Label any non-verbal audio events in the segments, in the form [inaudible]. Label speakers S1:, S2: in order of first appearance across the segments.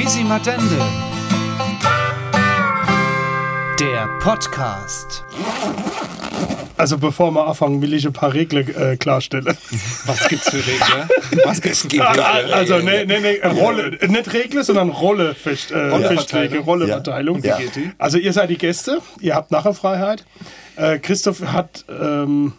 S1: Quisimadende. Der Podcast.
S2: Also bevor wir anfangen, will ich ein paar Regeln äh, klarstellen. [laughs]
S1: Was gibt's für Regeln? Was gibt's für
S2: Ah,
S1: Regeln?
S2: Also ne, ne, ne, Rolle, nicht Regeln, sondern Rolle fest, äh,
S1: Rolleverteilung.
S2: Rolleverteilung.
S1: Ja. Und wie geht die?
S2: Also ihr seid die Gäste, ihr habt nachher Freiheit. Äh, Christoph hat ähm,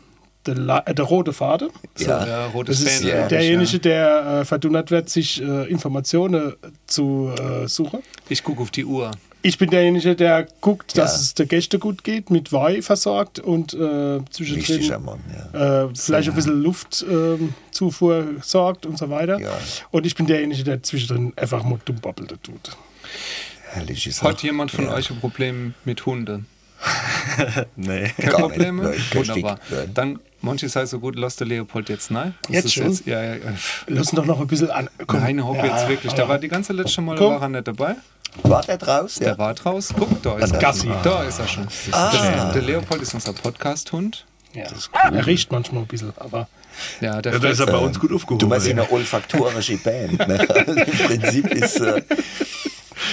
S2: der, La- äh, der rote Faden.
S3: Ja.
S1: Ja, rotes
S2: Das ist äh, derjenige,
S1: ja.
S2: der äh, verdonnert wird, sich äh, Informationen zu äh, suchen.
S1: Ich gucke auf die Uhr.
S2: Ich bin derjenige, der guckt, dass
S3: Ja.
S2: es der Gäste gut geht, mit Weih versorgt und äh, zwischendrin
S3: Mann, ja.
S2: äh, vielleicht ein bisschen Luftzufuhr ähm, sorgt und so weiter.
S3: Ja.
S2: Und ich bin derjenige, der zwischendrin einfach mal dumm babbelte tut.
S3: Herrliche Sache.
S1: Hat jemand von euch ein Problem mit Hunden? [laughs]
S4: Nee.
S1: Keine. Probleme?
S3: Nein,
S1: Wunderbar. Dann, manche sei so gut, lass der Leopold jetzt nein. Das
S2: Jetzt
S1: ist
S2: schon?
S1: ja, ja, ja.
S2: Lass ihn doch noch ein bisschen an. komm.
S1: Nein, hopp
S2: Ja,
S1: jetzt wirklich. Der
S2: aber-
S1: war die ganze letzte Mal
S2: Komm.
S1: war er nicht dabei.
S3: War der draußen?
S1: Der war draußen. Guck, da ist er.
S2: Gassi.
S1: Da ist er schon. Das, der Leopold ist unser Podcast-Hund.
S2: Ja. Er riecht manchmal ein bisschen, aber
S1: Ja, der
S4: Ja, da ist er bei uns gut aufgehoben.
S3: Du meinst eine olfaktorische Band. Ne? [laughs] Im Prinzip ist äh,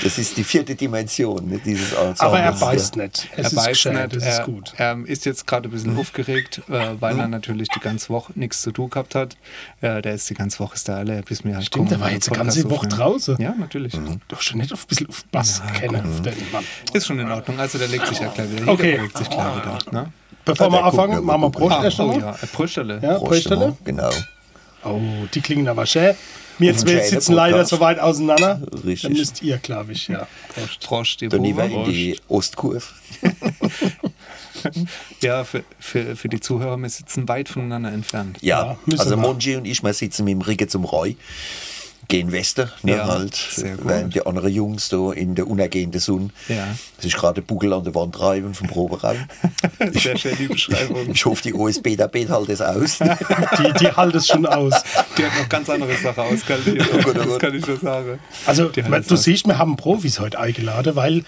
S3: das ist die vierte Dimension ne, dieses Ensembles.
S2: aber er beißt nicht. Es
S1: Er
S2: ist gescheit,
S1: nicht,
S2: das
S1: er,
S2: ist gut.
S1: er ist jetzt gerade ein bisschen aufgeregt, äh, weil er natürlich die ganze Woche nichts zu tun gehabt hat. Äh, der ist die ganze Woche ist der alle, bis mir halt
S2: Stimmt, der war jetzt
S1: Podcast
S2: ganze Woche draußen.
S1: Ja, natürlich.
S2: Doch schon nicht auf ein bisschen auf Bass kennen. Auf den Mann.
S1: Ist schon in Ordnung. Also der legt sich ja gleich wieder.
S2: Okay.
S1: Jeder legt sich gleich wieder. Ne?
S2: Bevor
S3: Ja,
S2: wir
S3: der
S2: anfangen, machen wir Brot
S1: Ah, oh ja, Brüstelle.
S2: Ja.
S3: Mann, Genau.
S2: Oh, die klingen aber schön. Wir zwei sitzen leider so weit auseinander.
S3: Richtig.
S2: Dann müsst ihr, glaube ich, ja. Prost.
S1: Frosch, die
S3: Dann lieber in die Ostkurve. [laughs]
S1: Ja, für, für, für die Zuhörer, wir sitzen weit voneinander entfernt.
S3: Ja,
S2: Ja,
S3: also. Monji und ich, wir sitzen mit dem Rücken zum Roy. Gehen Westen, ne,
S1: Ja,
S3: halt,
S1: sehr gut.
S3: während die anderen Jungs da in der unergehenden Sonne
S1: Ja.
S3: sich gerade Buckel an der Wand treiben vom Proberaum. [laughs]
S1: Sehr schön die Beschreibung.
S3: Ich hoffe, die OSB da bet halt das aus. [laughs]
S2: Die, die halten es schon aus.
S1: Die hat noch ganz andere Sachen aus, kann ich, [laughs]
S3: Gott, oh
S1: das
S3: Gott.
S1: kann ich nur sagen.
S2: Also, man, du
S1: aus.
S2: siehst, wir haben Profis heute eingeladen, weil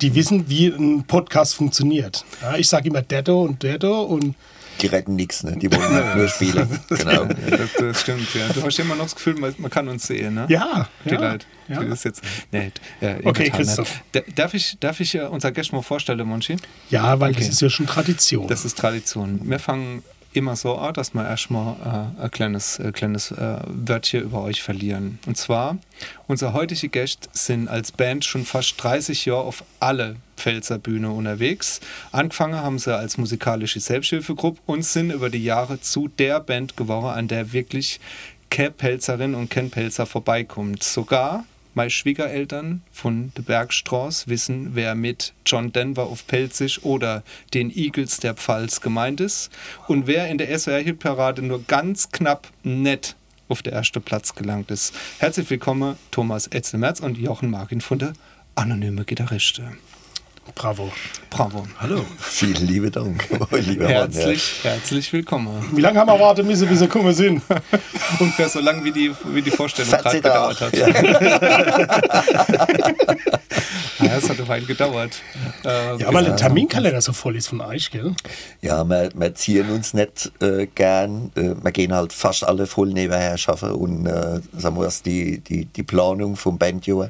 S2: die wissen, wie ein Podcast funktioniert. Ja, ich sage immer Detto und Detto und
S3: Die retten nichts, ne? die wollen halt [laughs] nur spielen. Genau.
S1: Das, das stimmt, ja. Du hast immer noch das Gefühl, man, man kann uns sehen, ne?
S2: ja,
S1: Die
S2: ja,
S1: Leute.
S2: ja.
S1: Die das jetzt, nee, ja, in
S2: Okay,
S1: Tat
S2: Christoph.
S1: Darf ich, darf ich äh, unser Gast mal vorstellen, Monchi?
S2: ja, weil
S1: Okay.
S2: das ist ja schon Tradition.
S1: Das ist Tradition. Wir fangen immer so an, dass wir erstmal äh, ein kleines, äh, kleines äh, Wörtchen über euch verlieren. Und zwar, unsere heutige Gäste sind als Band schon fast 30 Jahre auf alle Pfälzer Bühne unterwegs. Angefangen haben sie als musikalische Selbsthilfegruppe und sind über die Jahre zu der Band geworden, an der wirklich keine Pelzerin und kein Pelzer vorbeikommt. Sogar meine Schwiegereltern von der Bergstraße wissen, wer mit John Denver auf Pelzig oder den Eagles der Pfalz gemeint ist und wer in der SWR-Hitparade nur ganz knapp nett auf der ersten Platz gelangt ist. Herzlich willkommen, Thomas Etzelmerz und Jochen Markin von der Anonyme Gitarriste.
S2: Bravo.
S1: Bravo.
S4: Hallo.
S3: Vielen lieben Dank. [laughs] lieber
S1: Herzlich, herzlich willkommen.
S2: Wie lange haben wir warten müssen, bis wir kommen sind? [laughs]
S1: Ungefähr so lang wie die, wie die Vorstellung
S3: Mann.
S1: gerade
S3: Ja.
S1: gedauert hat.
S3: Ja. [laughs]
S1: Ja, es hat eine Weile gedauert. Äh,
S2: Ja, weil der Terminkalender so voll ist von euch, gell?
S3: Ja, wir, wir ziehen uns nicht äh, gern. Äh, wir gehen halt fast alle voll nebenher schaffen und äh, sagen wir die, die, die Planung vom Bandjahr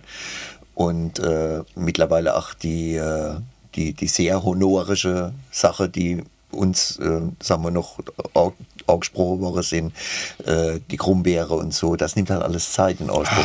S3: und äh, mittlerweile auch die, äh, die, die sehr honorische Sache, die uns, äh, sagen wir noch, au- angesprochen worden sind, äh, die Krummbeere und so, das nimmt halt alles Zeit in Anspruch.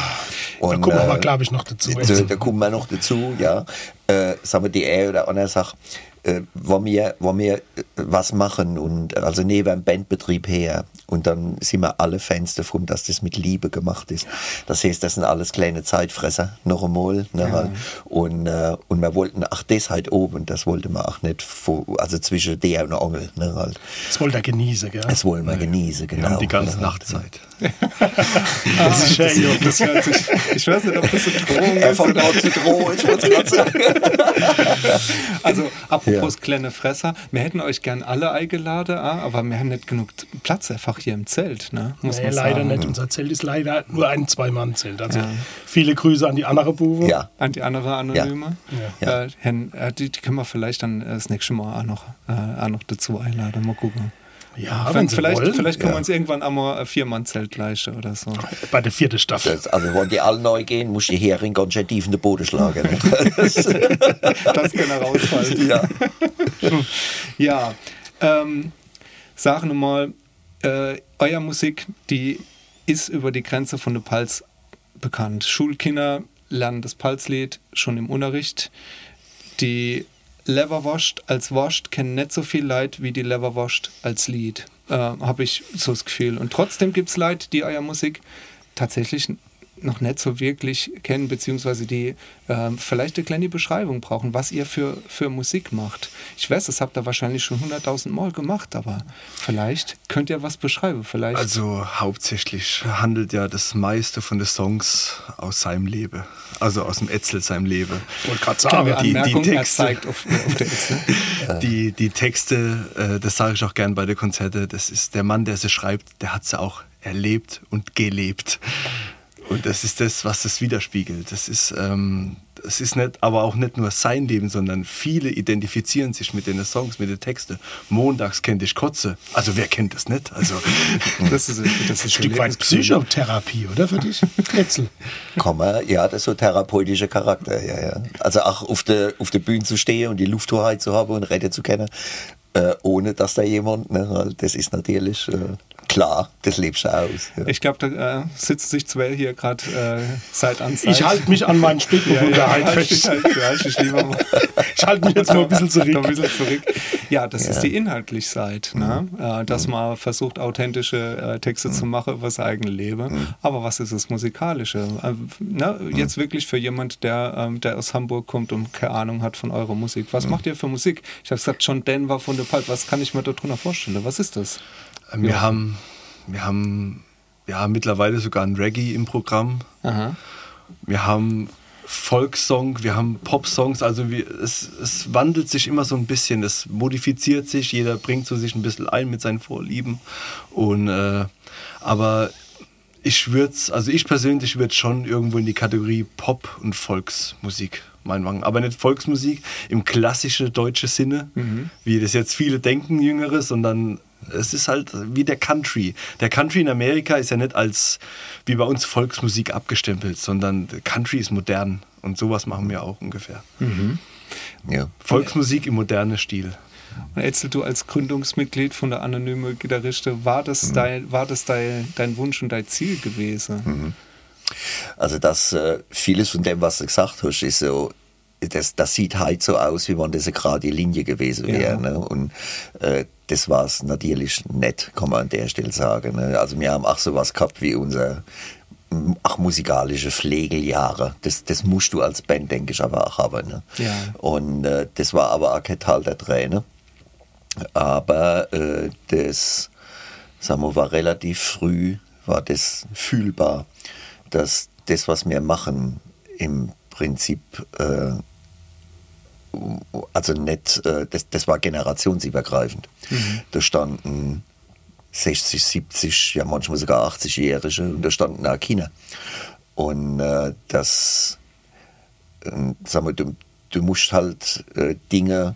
S2: Da
S3: Und,
S2: kommen wir
S3: äh,
S2: glaube ich, noch dazu.
S3: da, da kommen wir noch dazu, ja. Äh, sagen wir die eine oder andere Sache, äh, wo wir, wo wir äh, was machen und äh, also neben dem Bandbetrieb her und dann sind wir alle Fans davon, dass das mit Liebe gemacht ist. Das heißt, das sind alles kleine Zeitfresser, noch einmal. Ne, halt. und, äh, und wir wollten auch das halt oben, das wollte man auch nicht, vor, also zwischen der und Angel. Ne, halt.
S2: Das wollte er genießen, gell?
S3: Das wollen wir genießen, genau.
S4: Wir haben die ganze
S3: ne,
S4: Nacht Zeit.
S2: Das ist schön, Jochen.
S1: Das hört sich, ich weiß nicht, ob das eine Drohung ist.
S3: fängt an zu drohen, ich wollte gerade sagen.
S1: Also, apropos kleine Fresser, wir hätten euch gern alle eingeladen, ah, aber wir haben nicht genug Platz einfach hier im Zelt, ne? muss
S2: Nee,
S1: man
S2: leider
S1: sagen.
S2: nicht. Unser Zelt ist leider nur ein Zwei-Mann-Zelt. Also
S1: Ja.
S2: viele Grüße an die andere Buwe.
S3: Ja.
S1: An die andere Anonyme.
S3: Ja.
S1: Äh, äh, die, die können wir vielleicht dann äh, das nächste Mal auch noch, äh, auch noch dazu einladen. Mal gucken.
S2: Ja,
S1: Wenn,
S2: wenn sie
S1: vielleicht,
S2: wollen.
S1: vielleicht können
S3: ja.
S1: wir uns irgendwann einmal ein Viermann-Zelt leisten oder so.
S2: Bei der vierten Staffel.
S3: Das, also wenn die alle neu gehen, muss die Hering ganz schön tief in den Boden schlagen. ne? Das, [laughs]
S1: Das kann herausfallen.
S3: ja. [laughs]
S1: Ja, ähm, sagen wir mal, äh, euer Musik, die ist über die Grenze von der Palz bekannt. Schulkinder lernen das Palzlied schon im Unterricht. Die Leverwurst als Wurst kennen nicht so viel Leid wie die Leverwurst als Lied, äh, habe ich so das Gefühl. Und trotzdem gibt es Leute, die euer Musik tatsächlich noch nicht so wirklich kennen, beziehungsweise die ähm, vielleicht eine kleine Beschreibung brauchen, was ihr für, für Musik macht. Ich weiß, das habt ihr wahrscheinlich schon hunderttausend Mal gemacht, aber vielleicht könnt ihr was beschreiben. Vielleicht.
S4: Also hauptsächlich handelt ja das meiste von den Songs aus seinem Leben. Also aus dem Etzel seinem Leben.
S2: Ich wollte gerade sagen,
S4: die- die Texte.
S1: zeigt auf, auf. [laughs]
S4: Die, die Texte, äh, das sage ich auch gern bei den Konzerten, das ist der Mann, der sie schreibt, der hat sie auch erlebt und gelebt. Und das ist das, was das widerspiegelt. Das ist, ähm, das ist nicht, aber auch nicht nur sein Leben, sondern viele identifizieren sich mit den Songs, mit den Texten. Montags kennt ich Kotze. Also wer kennt das nicht? Also
S1: Das [laughs] ist, das ist
S2: ein Stück weit Psychotherapie, oder für dich?
S3: Kann man, ja, das ist so therapeutischer Charakter, ja, ja. Also auch auf der, auf der Bühne zu stehen und die Lufthoheit zu haben und reden zu können, äh, ohne dass da jemand, ne, das ist natürlich äh, klar, das lebst du aus. Ja.
S1: Ich glaube, da äh, sitzen sich zwei hier gerade äh, Seit an Seit.
S2: Ich halte mich an meinen Spitzenunterhalt
S1: halt
S2: fest.
S1: halt, ja, ich.
S2: Ich halte mich jetzt mal ein bisschen
S1: Noch ein
S2: zurück.
S1: bisschen zurück. Ja, das ist die inhaltlich Seite, ne? äh, dass man versucht, authentische äh, Texte zu machen über das eigene Leben. Aber was ist das Musikalische? Äh, ne? Jetzt wirklich für jemand, der, ähm, der aus Hamburg kommt und keine Ahnung hat von eurer Musik. Was macht ihr für Musik? Ich habe gesagt, John Denver von der Pulp. Was kann ich mir darunter vorstellen? Was ist das?
S4: Wir haben, wir haben ja mittlerweile sogar ein Reggae im Programm.
S1: Aha.
S4: Wir haben Volkssong, wir haben Popsongs, also wir, es, es wandelt sich immer so ein bisschen, es modifiziert sich, jeder bringt so sich ein bisschen ein mit seinen Vorlieben. Und, äh, aber ich würde also ich persönlich würde schon irgendwo in die Kategorie Pop und Volksmusik meinwagen. Aber nicht Volksmusik im klassischen deutschen Sinne, wie das jetzt viele denken, Jüngere, sondern es ist halt wie der Country. Der Country in Amerika ist ja nicht als wie bei uns Volksmusik abgestempelt, sondern der Country ist modern. Und sowas machen wir auch ungefähr.
S3: Ja.
S4: Volksmusik im modernen Stil.
S1: Und Etzel, du als Gründungsmitglied von der Anonyme Gitarriste, war das, dein, war das dein, dein Wunsch und dein Ziel gewesen?
S3: Also das, äh, vieles von dem, was du gesagt hast, ist so, das, das sieht halt so aus, wie wenn das eine gerade Linie gewesen
S1: Ja.
S3: wäre. Ne? Und äh, das war es natürlich nicht, kann man an der Stelle sagen. Ne? Also wir haben auch sowas gehabt wie unser ach, musikalische Pflegeljahre. Das, das musst du als Band, denke ich, aber auch haben. Ne?
S1: Ja.
S3: Und äh, das war aber auch kein Teil der Träne. Aber äh, das, sagen wir, war relativ früh, war das fühlbar, dass das, was wir machen, im Prinzip, äh, also nicht, äh, das, das war generationsübergreifend. Da standen 60, 70, ja manchmal sogar 80-Jährige und da standen auch Kinder. Und äh, das, äh, sag mal, du, du musst halt äh, Dinge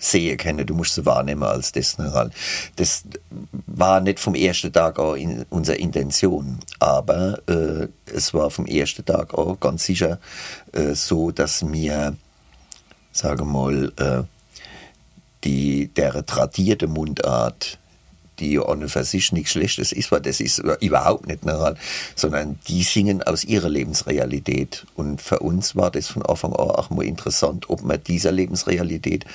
S3: sehen können, du musst sie wahrnehmen als das. Ne? Halt. Das war nicht vom ersten Tag auch in unsere Intention, aber äh, es war vom ersten Tag auch ganz sicher äh, so, dass mir, sage mal, äh, die, der tradierte Mundart, die und für sich nichts Schlechtes ist, weil das ist überhaupt nicht normal, sondern die singen aus ihrer Lebensrealität. Und für uns war das von Anfang an auch mal interessant, ob man dieser Lebensrealität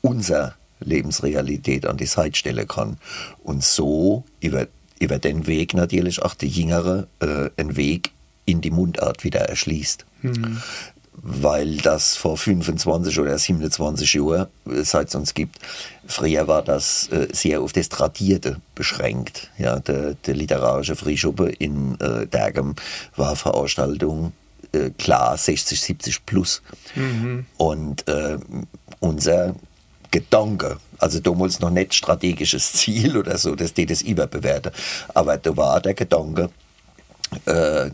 S3: unser Lebensrealität an die Seite stellen kann. Und so über, über den Weg natürlich auch die Jüngere äh, einen Weg in die Mundart wieder erschließt. Weil das vor 25 oder 27 Jahren, seit es uns gibt, früher war das äh, sehr auf das Tradierte beschränkt. Ja, der, der literarische Frühschuppe in äh, Dergem war Veranstaltung äh, klar 60, 70 plus. Und äh, unser Gedanke, also damals noch nicht strategisches [laughs] Ziel oder so, dass die das überbewerten, aber da war der Gedanke, äh, äh,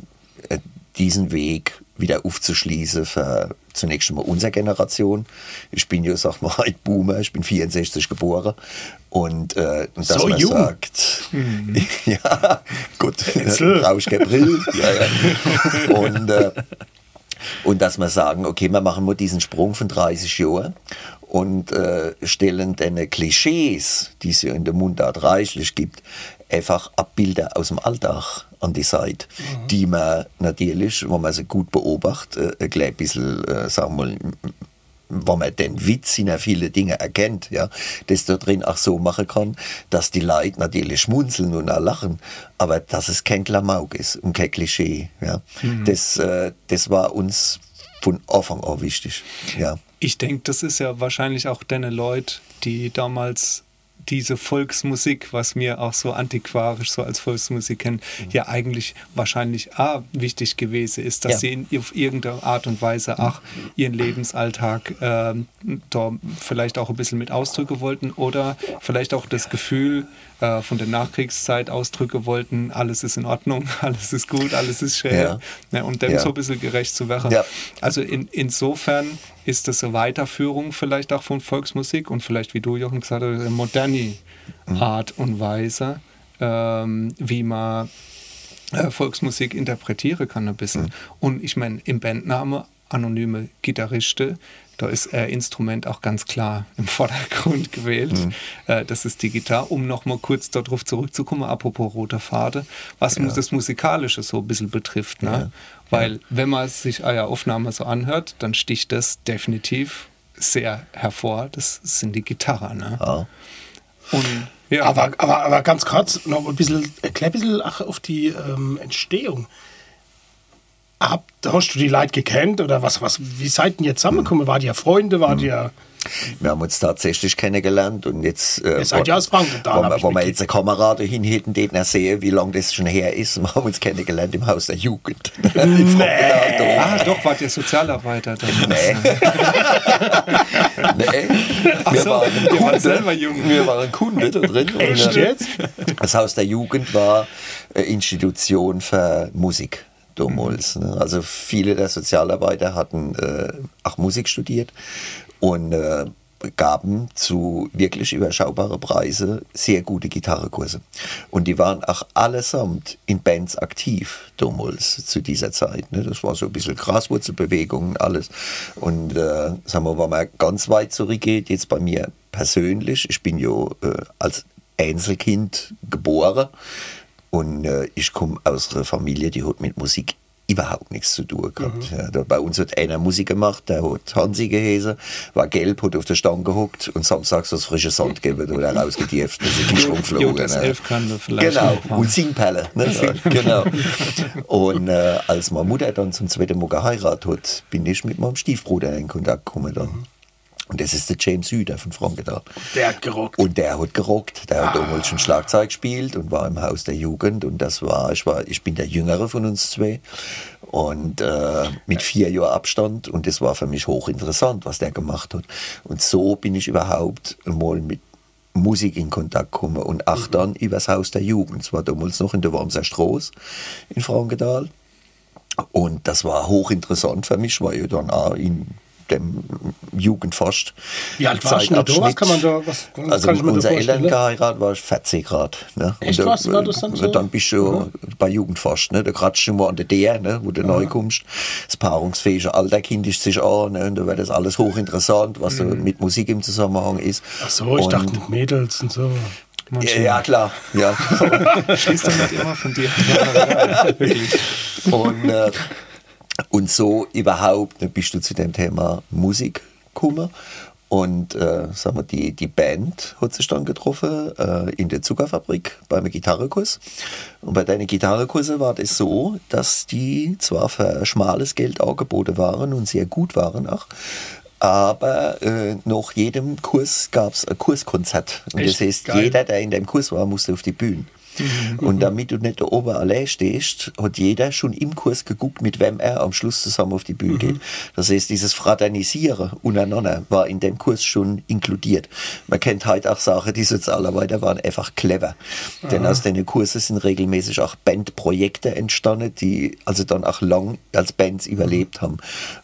S3: diesen Weg wieder aufzuschließen für zunächst einmal unsere Generation. Ich bin ja, sag mal, [laughs] ein Boomer, ich bin 64 geboren. Und, äh, und dass
S2: So
S3: man
S2: jung.
S3: sagt,
S1: Mhm. [laughs]
S3: ja, gut, [laughs]
S2: Jetzt.
S3: brauche ich keine Brille. Ja, ja. Und, äh, und dass wir sagen, okay, wir machen mal diesen Sprung von 30 Jahren und äh, stellen dann Klischees, die es ja in der Mundart reichlich gibt, einfach Abbilder aus dem Alltag an die Seite, die man natürlich, wenn man sie gut beobachtet, äh, gleich ein bisschen, äh, sagen wir mal, wenn man den Witz in viele Dinge erkennt, ja, das da drin auch so machen kann, dass die Leute natürlich schmunzeln und auch lachen, aber dass es kein Klamauk ist und kein Klischee, ja. Das, äh, das war uns von Anfang an wichtig, ja.
S1: Ich denke, das ist ja wahrscheinlich auch deine Leute, die damals diese Volksmusik, was mir auch so antiquarisch so als Volksmusik kennen, ja eigentlich wahrscheinlich A, wichtig gewesen ist, dass
S3: Ja.
S1: sie in, auf irgendeine Art und Weise auch ihren Lebensalltag ähm, da vielleicht auch ein bisschen mit ausdrücken wollten oder vielleicht auch das Gefühl äh, von der Nachkriegszeit ausdrücken wollten, alles ist in Ordnung, [laughs] alles ist gut, alles ist schön
S3: Ja.
S1: ja, und dem so ein bisschen gerecht zu werden. Also in, insofern ist das eine Weiterführung vielleicht auch von Volksmusik und vielleicht, wie du, Jochen, gesagt hast, eine moderne
S3: Mhm.
S1: Art und Weise, ähm, wie man äh, Volksmusik interpretieren kann ein bisschen.
S3: Mhm.
S1: Und ich meine, im Bandname Anonyme Gitarriste, da ist äh, Instrument auch ganz klar im [laughs] Vordergrund gewählt.
S3: Mhm.
S1: Äh, das ist die Gitarre, um nochmal kurz darauf zurückzukommen, apropos rote Pfade, was mu- das Musikalische so ein bisschen betrifft. Ne? Weil wenn man sich eure Aufnahme so anhört, dann sticht das definitiv sehr hervor. Das sind die Gitarren. Ne?
S3: Ja.
S1: Und ja,
S2: Aber, aber, aber ganz kurz, noch ein bisschen, erklär ein bisschen ach, auf die ähm, Entstehung. Hab, hast du die Leute gekannt oder was, was, wie seid ihr jetzt zusammengekommen? Wart ihr Freunde, wart ihr...
S3: Wir haben uns tatsächlich kennengelernt und jetzt, äh,
S2: Ihr seid ja aus
S3: wo,
S2: hab
S3: wir-
S2: ich
S3: wo wir jetzt eine Kamera dahin hätten, den er sehe, wie lange das schon her ist. [laughs] Wir haben uns kennengelernt im Haus der Jugend. [laughs] Da.
S1: ah, doch, wart ihr Sozialarbeiter dann? [laughs]
S3: Nee. nee. Wir
S1: so,
S3: waren
S1: wart
S3: Kunde.
S1: selber jung.
S3: Wir waren Kunde da drin. Und,
S2: Echt
S3: äh,
S2: jetzt?
S3: Das Haus der Jugend war eine Institution für Musik damals. Ne? Also viele der Sozialarbeiter hatten äh, auch Musik studiert und äh, gaben zu wirklich überschaubaren Preise sehr gute Gitarrekurse. Und die waren auch allesamt in Bands aktiv damals zu dieser Zeit. Ne? Das war so ein bisschen Graswurzelbewegung und alles. Und äh, sagen wir, wenn man ganz weit zurückgeht, jetzt bei mir persönlich, ich bin ja äh, als Einzelkind geboren und äh, ich komme aus einer Familie, die hat mit Musik überhaupt nichts zu tun gehabt. Ja, da, bei uns hat einer Musik gemacht, der hat Hansi gehesen, war gelb, hat auf der Stange gehockt und samstags das frische Sand gegeben oder rausgedieft. Das ist die Sprung geflogen.
S1: Jotas
S3: ne? Genau, und Singperle. Ne? [laughs] genau. Und äh, als meine Mutter dann zum zweiten Mal geheiratet hat, bin ich mit meinem Stiefbruder in Kontakt gekommen. Dann. Und das ist der James Süder von Frankenthal.
S2: Der hat gerockt.
S3: Und der hat gerockt. Der hat damals schon Schlagzeug gespielt und war im Haus der Jugend. Und das war, ich war, ich bin der Jüngere von uns zwei. Und äh, mit vier Jahren Abstand. Und das war für mich hochinteressant, was der gemacht hat. Und so bin ich überhaupt mal mit Musik in Kontakt gekommen. Und auch dann über das Haus der Jugend. Es war damals noch in der Wormser Straße in Frankenthal. Und das war hochinteressant für mich, weil ich dann auch in dem Jugendfast.
S2: Wie alt warst du da? Was kann man da- was- was
S3: also
S2: kann ich mir da
S3: unser
S2: vorstellen?
S3: Eltern geheiratet war ich 40 Grad. Ne?
S2: Echt,
S3: Und da-
S2: was? War das dann so?
S3: Dann bist du bei Jugendfast. Ne? Da kratzt du mal an der DR, ne? wo du neu kommst. Das paarungsfähige Alter kindisch sich an. Ne? Und da wird das alles hochinteressant, was so mit Musik im Zusammenhang ist.
S2: Mhm. Ach so, ich
S3: Und-
S2: dachte mit Mädels und so.
S3: ja, ja, klar. Ja. [laughs]
S1: Schließt doch nicht immer von dir. [laughs] Ja, Wirklich.
S3: Und, äh, und so überhaupt ne, bist du zu dem Thema Musik gekommen. Und äh, sagen wir, die, die Band hat sich dann getroffen äh, in der Zuckerfabrik beim Gitarrenkurs. Und bei deinen Gitarrenkurse war das so, dass die zwar für schmales Geld angeboten waren und sehr gut waren auch, aber äh, nach jedem Kurs gab es ein Kurskonzert. Und
S2: Echt?
S3: das heißt,
S2: Geil.
S3: jeder, der in dem Kurs war, musste auf die Bühne. Und damit du nicht da oben allein stehst, hat jeder schon im Kurs geguckt, mit wem er am Schluss zusammen auf die Bühne geht. Das heißt, dieses Fraternisieren untereinander war in dem Kurs schon inkludiert. Man kennt heute auch Sachen, die Sozialarbeiter waren einfach clever. Denn aus den Kursen sind regelmäßig auch Bandprojekte entstanden, die also dann auch lang als Bands überlebt haben.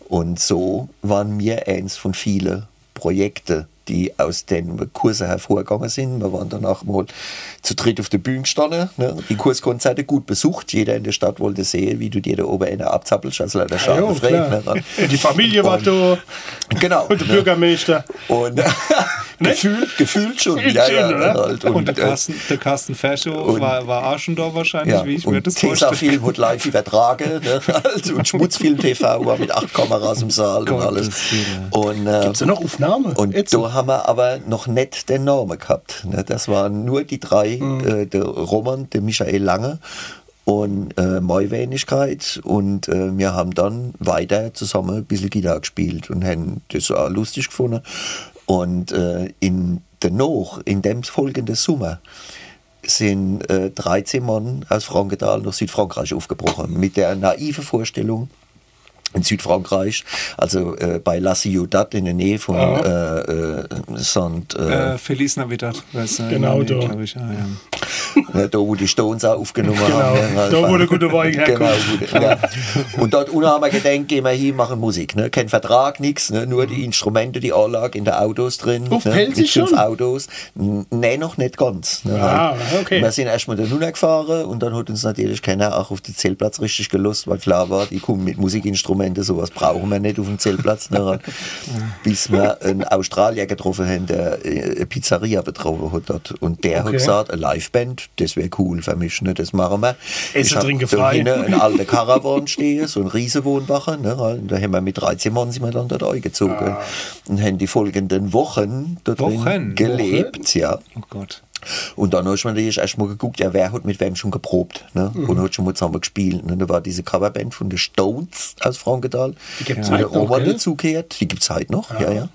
S3: Und so waren wir eins von vielen Projekten, die aus den Kursen hervorgegangen sind. Wir waren danach mal zu dritt auf der Bühne gestanden. Ne? Die Kurskonzerte gut besucht. Jeder in der Stadt wollte sehen, wie du dir da oben einer abzappelst. Also leider
S2: Ja, jo,
S3: ne?
S2: Die Familie war
S3: Und-
S2: da
S3: Genau.
S2: und der
S3: ne?
S2: Bürgermeister.
S3: Und [laughs] gefühlt, gefühlt schon. Ja,
S2: schon,
S3: ja,
S2: oder?
S3: halt.
S1: Und, der
S3: äh,
S1: Carsten, der Carsten Ferschow
S3: und-
S1: war, war auch schon da wahrscheinlich,
S3: Ja,
S1: wie ich mir
S3: und
S1: das vorstelle.
S3: Tesafilm hat live übertragen ne? [laughs] also, und Schmutzfilm TV war mit acht Kameras im Saal und alles. Und, äh,
S2: Gibt es noch Aufnahmen?
S3: und da haben wir aber noch nicht den Namen gehabt. Ne? Das waren nur die drei,
S2: Mhm.
S3: äh, der Roman, der Michael Lange und äh, Maiwenigkeit und äh, wir haben dann weiter zusammen ein bisschen Gitarre gespielt und haben das auch lustig gefunden. Und äh, in danach, in dem folgenden Sommer, sind äh, 13 Mann aus Frankenthal nach Südfrankreich aufgebrochen. Mit der naiven Vorstellung, in Südfrankreich, also äh, bei La Ciudad in der Nähe von äh, äh, Saint, äh,
S1: Äh, Feliz Navidad. weißt du,
S2: Genau da.
S1: Ich, ah, [laughs] ja.
S3: da wo die Stones auch aufgenommen
S2: Genau,
S3: haben. ne,
S2: da wo der gute Wein
S3: Genau,
S2: herkommt.
S3: der- ja. Und dort unten haben wir gedacht, gehen wir hin, machen Musik. Ne? Kein Vertrag, nichts, ne? nur die Instrumente, die Anlage in der Autos drin.
S2: Auf
S3: ne?
S2: Pelzig
S3: Mit fünf
S2: schon?
S3: Autos. N- Nee, noch nicht ganz. Ne?
S2: Ah, okay.
S3: Wir sind erstmal da gefahren und dann hat uns natürlich keiner auch auf den Zeltplatz richtig gelost, weil klar war, die kommen mit Musikinstrumenten, sowas brauchen wir nicht auf dem Zeltplatz. Ne? [laughs] Bis wir einen Australier getroffen haben, der äh, eine Pizzeria betroffen hat dort. Und der hat
S2: Okay.
S3: gesagt, eine Liveband, das wäre cool für mich, ne? das machen wir.
S2: Essen,
S3: Ich
S2: trinken frei.
S3: hinten eine alte [laughs] Caravan stehen, so ein Riesenwohnwache. Ne? Und Da haben wir mit 13 Mann sind wir dann dort eingezogen.
S2: Ah.
S3: Und haben die folgenden Wochen dort
S1: Wochen?
S3: gelebt. Ja.
S1: Oh Gott.
S3: Und dann hast du natürlich erstmal geguckt, ja, wer hat mit wem schon geprobt. Ne?
S2: Mhm.
S3: Und hat schon mal zusammen gespielt. Und da war diese Coverband von den Stones aus Frankenthal.
S2: Die gibt's
S3: wo der
S2: gell?
S3: dazugehört. Die gibt es heute noch, ja, ja.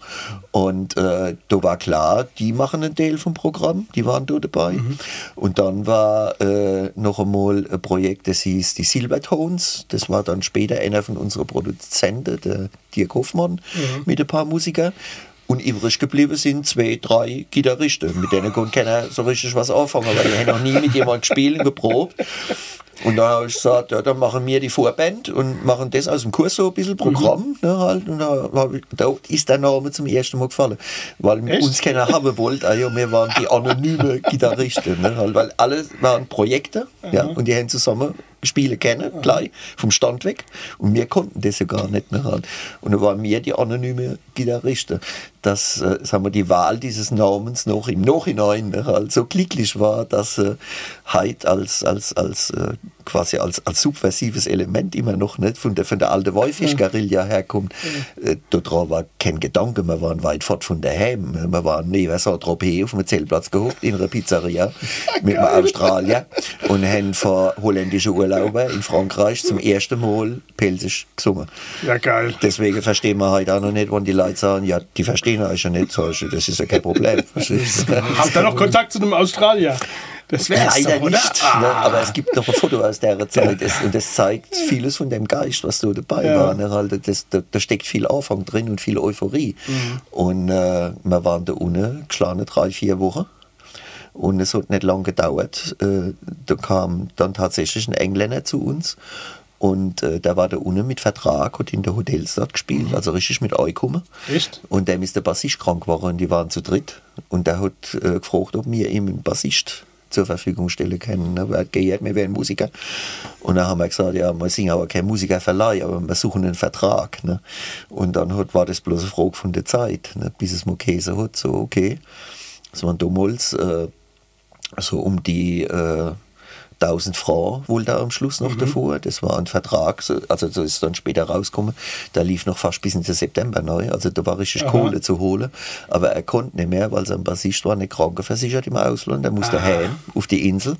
S3: Und äh, da war klar, die machen einen Teil vom Programm. Die waren da dabei.
S2: Mhm.
S3: Und dann war äh, noch einmal ein Projekt, das hieß die Silvertones. Das war dann später einer von unseren Produzenten, der Dirk Hoffmann,
S2: Mhm.
S3: mit ein paar Musikern. Und übrig geblieben sind zwei, drei Gitarristen. Mit denen konnte keiner so richtig was anfangen, weil die haben noch nie mit jemandem gespielt und geprobt. Und dann habe ich gesagt, ja, dann machen wir die Vorband und machen das aus dem Kurs so ein bisschen Programm. Ne, halt. Und da, ich, da ist der Name zum ersten Mal gefallen. Weil
S2: Echt?
S3: uns keiner haben wollte, ja, wir waren die anonyme [laughs] Gitarristen. Ne, halt, weil alle waren Projekte ja, und die haben zusammen Spiele kennen, gleich, vom Stand weg. Und wir konnten das ja gar nicht. Ne, halt. Und dann waren wir die anonyme Gitarristen. Dass äh, sagen wir, die Wahl dieses Namens noch im Nachhinein ne, halt so glücklich war, dass äh, heute als, als, als äh, quasi als, als subversives Element immer noch nicht von der, von der alten Wolfisch-Guerilla herkommt. Äh, daran war kein Gedanke, wir waren weit fort von daheim. Wir waren neben Saint-Tropez auf dem Zeltplatz gehockt in einer Pizzeria mit einem Australier und haben vor holländischen Urlauber in Frankreich zum ersten Mal Pelzig gesungen.
S2: Ja, geil.
S3: Deswegen verstehen wir heute auch noch nicht, wenn die Leute sagen, ja, die verstehen euch ja nicht. Das ist ja kein Problem.
S2: Habt ihr noch Kontakt zu einem Australier? Das wär's
S3: Leider
S2: doch,
S3: nicht. Ne?
S2: Ah.
S3: Aber es gibt noch ein Foto aus der Zeit es, und das zeigt vieles von dem Geist, was da dabei
S2: Ja.
S3: war. Ne? Halt, das, da, da steckt viel Anfang drin und viel Euphorie.
S2: Mhm.
S3: Und äh, wir waren da unten, geschlagene drei, vier Wochen. Und es hat nicht lange gedauert. Äh, da kam dann tatsächlich ein Engländer zu uns. Und äh, der war da unten mit Vertrag, hat in der Hotels dort gespielt, also richtig mit Einkommen.
S2: Echt?
S3: Und dem ist der Bassist krank geworden und die waren zu dritt. Und der hat äh, gefragt, ob wir ihm einen Bassist zur Verfügung stellen können. Ne? Er hat gehört, wir wären Musiker. Und dann haben wir gesagt, ja, wir sind aber kein Musikerverleih, aber wir suchen einen Vertrag. Ne? Und dann hat, war das bloß eine Frage von der Zeit, ne? bis es mal Käse hat, so okay. Das waren damals äh, so um die äh, 1000 Franc wohl da am Schluss noch davor. Das war ein Vertrag, so- also so ist dann später rausgekommen. Da lief noch fast bis in den September neu. Also da war richtig Kohle zu holen. Aber er konnte nicht mehr, weil sein Bassist war nicht krankenversichert im Ausland. Der musste heim auf die Insel.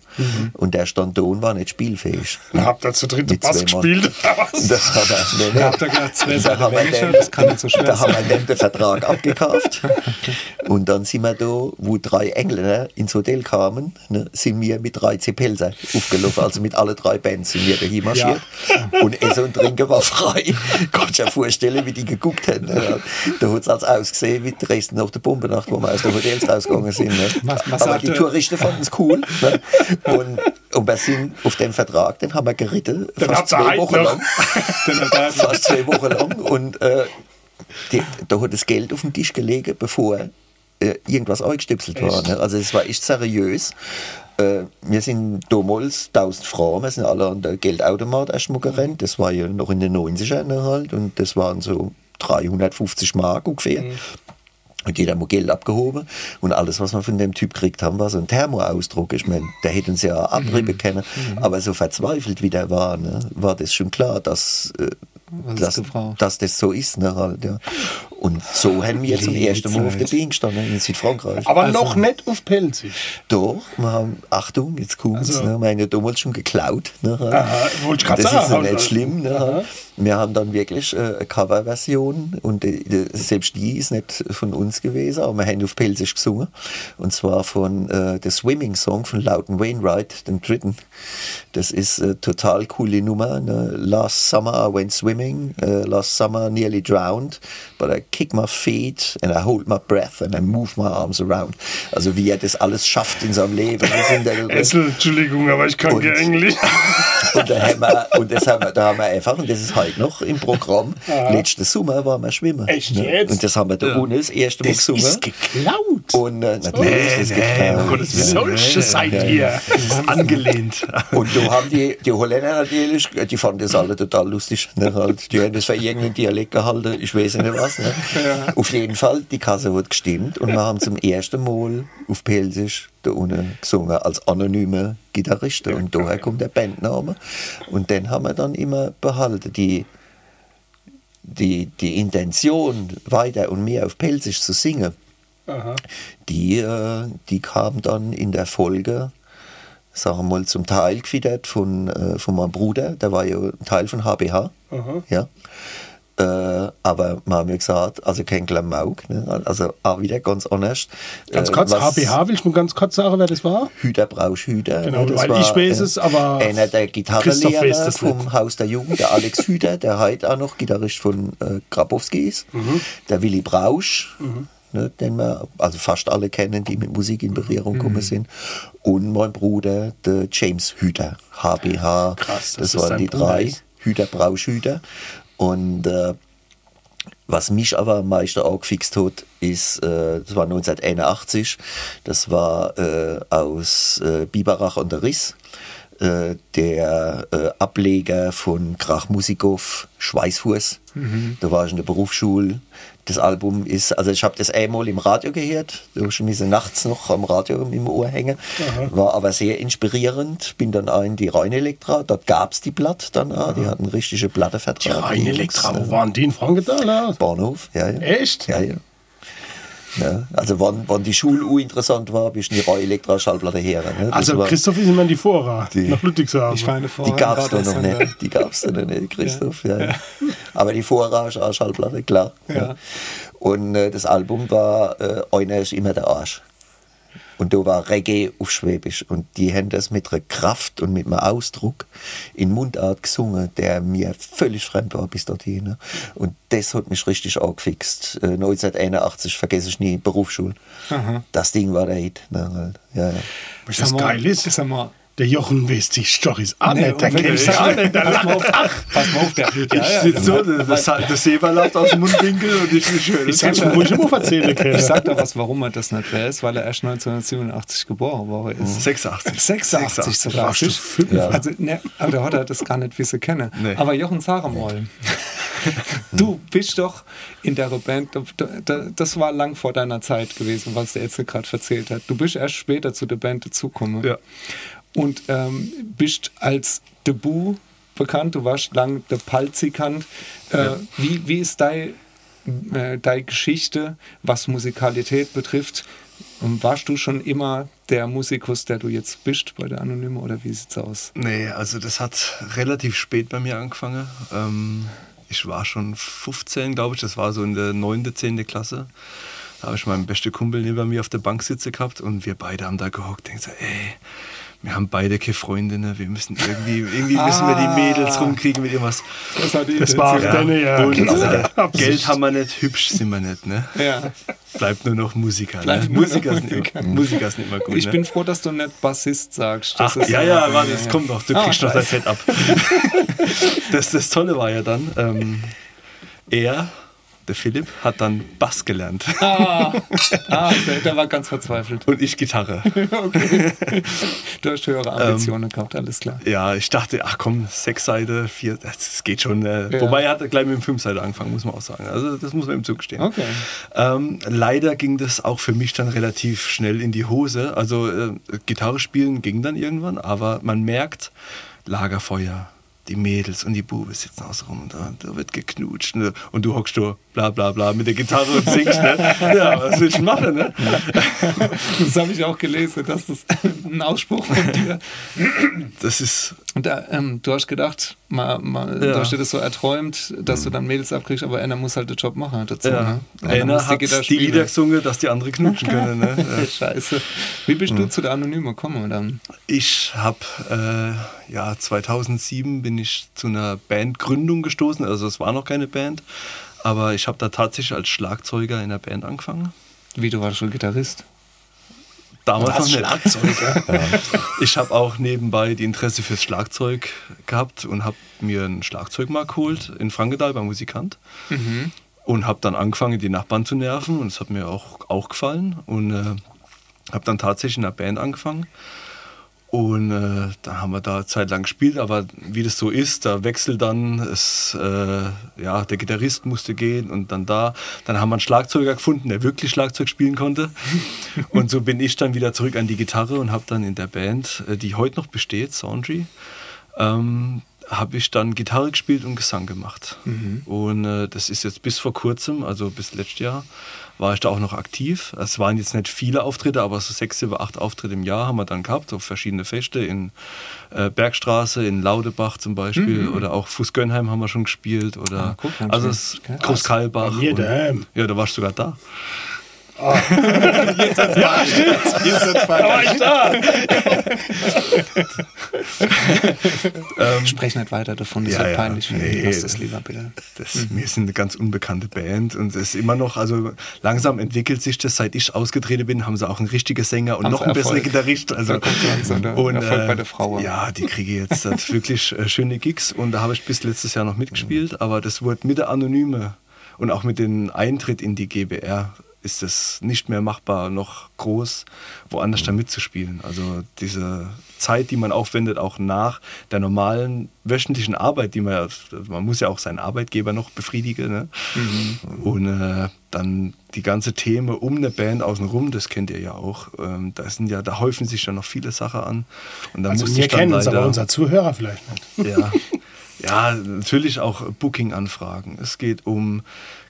S3: Und der stand da und war nicht spielfähig.
S2: Dann habt ihr zu dritt Bass gespielt. [laughs]
S3: das hat er, nee, nee.
S1: Da habt ihr gedacht,
S3: Da
S1: Seiten
S3: wir
S1: weniger,
S3: den-
S1: das kann nicht so schwer
S3: Da haben wir dann den Vertrag abgekauft. [laughs] Und dann sind wir da, wo drei Engländer ins Hotel kamen, ne, sind wir mit drei Zepelser aufgelaufen. Also mit alle drei Bands sind wir dahin marschiert. Und Essen und Trinken war frei. Kannst dir ja vorstellen, wie die geguckt haben. Ne? Da hat es als ausgesehen wie Dresden nach der Bombennacht, wo wir aus den Hotels rausgegangen sind. Ne?
S1: Was- was
S3: Aber die Touristen fanden es cool. Ne? Und, und wir sind auf dem Vertrag, den haben wir geritten,
S2: Dann
S3: fast zwei Wochen
S2: noch.
S3: lang fast zwei Wochen lang und äh, die, da hat das Geld auf den Tisch gelegen, bevor äh, irgendwas eingestöpselt war. Ne? Also es war echt seriös. Äh, wir sind damals 1000 Franken, wir sind alle an der Geldautomat erstmal gerannt. Das war ja noch in den 90ern ne, halt und das waren so 350 Mark ungefähr. Und jeder hat Geld abgehoben. Und alles, was wir von dem Typ gekriegt haben, war so ein Thermoausdruck. Ich meine, der hätte uns ja abrieben können. Aber so verzweifelt wie der war, ne, war das schon klar, dass, äh, dass, dass das so ist. Ne, halt, ja. Und so haben wir zum ersten Mal auf der Bühne gestanden in Südfrankreich.
S2: Aber noch nicht auf Pelzig.
S3: Doch, wir haben, Achtung, jetzt kommt's,
S2: Also-
S3: ne, wir haben ja damals schon geklaut. Ne, halt.
S2: Aha, wollte ich
S3: das
S2: sagen,
S3: ist ja
S2: also-
S3: nicht schlimm. Ne, halt. Wir haben dann wirklich äh, eine Coverversion und äh, selbst die ist nicht von uns gewesen, aber wir haben auf Pelzisch gesungen. Und zwar von äh, der Swimming Song von Loudon Wainwright, dem dritten. Das ist eine total coole Nummer. Ne? Last summer I went swimming, uh, last summer nearly drowned, but I kick my feet and I hold my breath and I move my arms around. Also wie er das alles schafft in seinem Leben. Das sind der-
S2: Essel, Entschuldigung, aber ich kann kein Englisch. [laughs]
S3: und, da haben wir, und das haben wir, da haben wir einfach, und das ist heute noch im Programm, letzten Sommer waren wir schwimmen.
S2: Echt
S3: ne?
S2: jetzt?
S3: Und das haben wir da ohne das erste Mal
S2: Das
S3: gesungen.
S2: ist geklaut.
S3: und äh, natürlich ist das geklaut.
S4: um Gottes Willen.
S2: Solche seid ihr.
S4: Das ist angelehnt.
S3: Und da haben die, die Holländer natürlich, die fanden das alle total lustig. Ne? Halt, die haben das für irgendeinen Dialekt gehalten, ich weiß nicht was. Ne? Auf jeden Fall, die Kasse hat gestimmt und wir haben zum ersten Mal auf Pelsisch da unten gesungen als anonyme Gitarristen. Und daher kommt der Bandname. Und den haben wir dann immer behalten. Die, die, die Intention, weiter und mehr auf Pelsisch zu singen,
S2: Aha.
S3: die, äh, die kam dann in der Folge, sagen wir mal, zum Teil gefiedert von, äh, von meinem Bruder, der war ja Teil von HBH.
S2: Aha.
S3: Ja. Äh, aber wir haben ja gesagt, also kein Klamauk, ne? also auch wieder ganz anders.
S2: Ganz
S3: Äh,
S2: kurz,
S3: was-
S2: HBH, will ich nur ganz kurz sagen, wer das war?
S3: Hüter Brausch Hüter.
S2: Genau,
S3: ne, das
S2: weil
S3: war,
S2: ich weiß es, aber
S3: Einer der Gitarrenlehrer vom
S2: nicht.
S3: Haus der Jugend, der Alex Hüter, der heute auch noch Gitarrist von äh, Grabowski ist.
S2: Mhm.
S3: Der Willy Brausch, ne, den wir also fast alle kennen, die mit Musik in Berührung
S2: Mhm.
S3: gekommen sind. Und mein Bruder, der James Hüter, HBH.
S2: Krass,
S3: das
S2: das
S3: waren die drei. Hüter, Brausch, Hüter. Und äh, was mich aber am meisten angefixt hat, ist, äh, das war 1981, das war äh, aus äh, Biberach und der Riss, äh, der äh, Ableger von Krach Musikow, Schweißfuß. Da war ich in der Berufsschule. Das Album ist, also ich habe das einmal im Radio gehört, da schon diese nachts noch am Radio im Ohr hängen, war aber sehr inspirierend. Bin dann auch in die Rhein Elektra, dort gab es die Platte dann auch, die hatten richtige Plattevertrag.
S2: Die Rhein
S3: die
S2: Elektra,
S3: Jungs,
S2: wo
S3: ne?
S2: waren die in Frankenthal?
S3: Bahnhof, ja, ja.
S2: Echt?
S3: Ja, ja. Ja, also wann, wann die Schule uninteressant war, bist du in die Rhein Elektra Schallplatte her. Ne?
S2: Also
S3: war-
S2: Christoph ist immer die Vorrat,
S3: Die-
S2: nach Ludwigshafen.
S1: Ich meine,
S3: Die gab es noch
S1: eine-
S3: nicht. Die gab es noch nicht, Christoph. Ja. Ja. Aber die Vorrage auch Schallplatte, klar.
S1: Ja.
S3: Und äh, das Album war äh, Einer ist immer der Arsch. Und da war Reggae auf Schwäbisch. Und die haben das mit einer Kraft und mit einem Ausdruck in Mundart gesungen, der mir völlig fremd war bis dorthin. ne. Und das hat mich richtig angefixt. Äh, 1981, vergesse ich nie, Berufsschule. Das Ding war der Hit. Ja, ja.
S2: Das
S1: mal,
S2: geil ist,
S1: Sag mal,
S2: der Jochen weiß die Storys auch
S1: Nee,
S2: nicht, der
S1: ich
S2: auch
S1: sag-
S2: nicht, der lacht.
S1: auf, pass mal auf, der, ja, ja,
S4: Sitzt so, das, das Seber läuft aus dem Mundwinkel und ich bin schön.
S2: Ich kann schon ruhig immer erzählen können.
S1: Ich sag doch was, warum er das nicht weiß, weil er erst 1987 geboren worden ist.
S4: 86.
S1: 86 sogar.
S4: Du?
S3: Ja.
S1: Also, ne, aber der hat das gar nicht wissen kennen.
S4: Nee.
S1: Aber Jochen Saremoll, du bist doch in der Band, da- da- das war lang vor deiner Zeit gewesen, was der jetzt gerade erzählt hat. Du bist erst später zu der Band dazugekommen.
S4: Ja.
S1: Und ähm, bist als Debut bekannt. Du warst lang der Palzikant. Äh, ja. wie, wie ist dein, äh, deine Geschichte, was Musikalität betrifft? Warst du schon immer der Musikus, der du jetzt bist bei der Anonyme oder wie sieht's aus?
S4: Nee, also das hat relativ spät bei mir angefangen. Ähm, ich war schon 15, glaube ich, das war so in der 9., 10. Klasse. Da habe ich meinen besten Kumpel neben mir auf der Bank sitzen gehabt und wir beide haben da gehockt und gesagt, ey, wir haben beide keine Freundinnen, wir müssen irgendwie, irgendwie ah. müssen wir die Mädels rumkriegen mit irgendwas.
S2: Das, das war auch ja. deine, ja.
S4: Und, also, Geld haben wir nicht, hübsch sind wir nicht, ne?
S1: Ja.
S4: Bleibt nur noch Musiker. Ne? Musiker,
S1: noch sind Musiker. Immer, Musiker sind immer gut. Ich ne? bin froh, dass du nicht Bassist sagst.
S4: Das Ach, ja, ja, warte, das kommt noch. Du ah, kriegst noch dein Fett ab. [laughs] das, das Tolle war ja dann, ähm, er der Philipp hat dann Bass gelernt. [laughs]
S1: Ah, ah der war ganz verzweifelt.
S4: Und ich Gitarre. [laughs]
S1: okay. Du hast höhere Ambitionen ähm, gehabt, alles klar.
S4: Ja, ich dachte, ach komm, sechs Seite, vier, das geht schon. Äh, ja. Wobei er hat gleich mit dem fünf Seite angefangen, muss man auch sagen. Also das muss man im Zug stehen.
S1: Okay.
S4: Ähm, leider ging das auch für mich dann relativ schnell in die Hose. Also äh, Gitarre spielen ging dann irgendwann, aber man merkt, Lagerfeuer, die Mädels und die Bube sitzen außen rum, da, da wird geknutscht ne? und du hockst da bla bla bla mit der Gitarre und singst. Ne? [laughs] Ja, was willst du machen? Ne? [laughs]
S1: Das habe ich auch gelesen, dass das ein Ausspruch von dir.
S4: Das ist.
S1: Und da, ähm, du hast gedacht, mal, mal, ja. du hast dir das so erträumt, dass du dann Mädels abkriegst, aber einer muss halt den Job machen dazu.
S4: Ja. Ne? Einer hat die, die Lieder gesungen, dass die andere knutschen können. Ne? [laughs]
S1: Ja. Scheiße. Wie bist du zu der Anonyme gekommen dann?
S4: Ich habe, äh, ja, 2007 bin ich zu einer Bandgründung gestoßen, also es war noch keine Band, aber ich habe da tatsächlich als Schlagzeuger in der Band angefangen.
S1: Wie, du warst schon Gitarrist?
S4: Damals noch nicht. Schlagzeuger. [laughs] ja. Ich habe auch nebenbei die Interesse fürs Schlagzeug gehabt und habe mir ein Schlagzeug mal geholt in Frankedal beim Musikant. Mhm. Und habe dann angefangen, die Nachbarn zu nerven und es hat mir auch, auch gefallen. Und äh, habe dann tatsächlich in einer Band angefangen. Und äh, dann haben wir da eine Zeit lang gespielt, aber wie das so ist, da wechselt dann, es, äh, ja, der Gitarrist musste gehen und dann da. Dann haben wir einen Schlagzeuger gefunden, der wirklich Schlagzeug spielen konnte. [laughs] und so bin ich dann wieder zurück an die Gitarre und habe dann in der Band, äh, die heute noch besteht, Saundry, ähm, habe ich dann Gitarre gespielt und Gesang gemacht. Mhm. Und äh, das ist jetzt bis vor kurzem, also bis letztes Jahr, war ich da auch noch aktiv. Es waren jetzt nicht viele Auftritte, aber so sechs, sieben, acht Auftritte im Jahr haben wir dann gehabt, auf verschiedene Feste in äh, Bergstraße, in Laudebach zum Beispiel mhm. oder auch Fußgönheim haben wir schon gespielt oder ah, guck, also Großkalbach. Ja, da warst du sogar da.
S2: Oh. Jetzt wird's ja, stimmt. Jetzt da war ich da.
S1: ähm, Sprech nicht weiter davon, das ja, ist ja, peinlich. Nee, Lass das lieber bitte.
S4: Das, mhm. Wir sind eine ganz unbekannte Band und es ist immer noch, also langsam entwickelt sich das, seit ich ausgetreten bin, haben sie auch einen richtigen Sänger und haben noch einen besseren Gitarrist. Also, da kommt langsam der und, Erfolg äh, bei der Frau. Ja, die kriege jetzt wirklich äh, schöne Gigs und da habe ich bis letztes Jahr noch mitgespielt, mhm. aber das wurde mit der Anonyme und auch mit dem Eintritt in die GBR ist es nicht mehr machbar, noch groß woanders da mitzuspielen. Also diese Zeit, die man aufwendet, auch nach der normalen wöchentlichen Arbeit, die man, man muss ja auch seinen Arbeitgeber noch befriedigen. Ne? Mhm. Und äh, dann die ganze Themen um eine Band außenrum, das kennt ihr ja auch. Ähm, da sind ja, da häufen sich ja noch viele Sachen an.
S2: Und da also wir kennen es, aber unser Zuhörer vielleicht
S4: nicht. Ja, ja natürlich auch Booking-Anfragen. Es geht um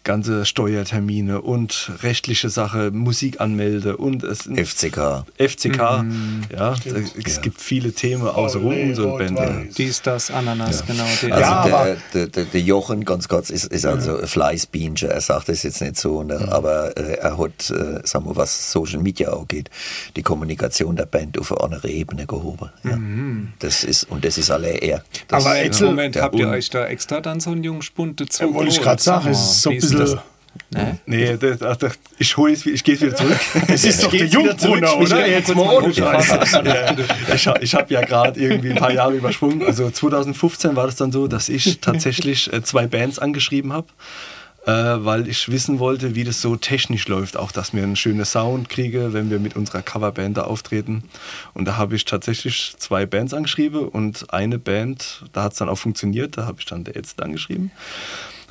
S4: ganze Steuertermine und rechtliche Sache, Musik anmelde und es
S3: FCK.
S4: FCK, mhm. ja, Stimmt. es ja. gibt viele Themen außenrum um so eine Band.
S1: Dies, das, Ananas,
S3: ja.
S1: genau.
S3: Die. Also ja, der, der, der, Jochen, ganz kurz, ist, ist also ein Fleißbienchen, er sagt es jetzt nicht so, ne? mhm. aber äh, er hat, äh, sagen wir, was Social Media auch geht, die Kommunikation der Band auf eine andere Ebene gehoben. Ja. Mhm. Das ist, und das ist alle er.
S1: Das aber jetzt Moment habt ihr euch da extra dann so einen jungen Spund dazu.
S2: Ja, wollte ich gerade sagen, es ist so ein bisschen bisschen.
S4: Nee, nee das, das, ich hole ich gehe wieder [laughs] zurück.
S2: Es ist doch der Jungbrunner, oder? Jetzt mal ohne [laughs]
S4: Ich, ich habe ja gerade irgendwie ein paar Jahre übersprungen. Also 2015 war das dann so, dass ich [laughs] tatsächlich äh, zwei Bands angeschrieben habe. Äh, weil ich wissen wollte, wie das so technisch läuft. Auch, dass wir einen schönen Sound kriegen, wenn wir mit unserer Coverband da auftreten. Und da habe ich tatsächlich zwei Bands angeschrieben und eine Band, da hat es dann auch funktioniert, da habe ich dann der jetzt angeschrieben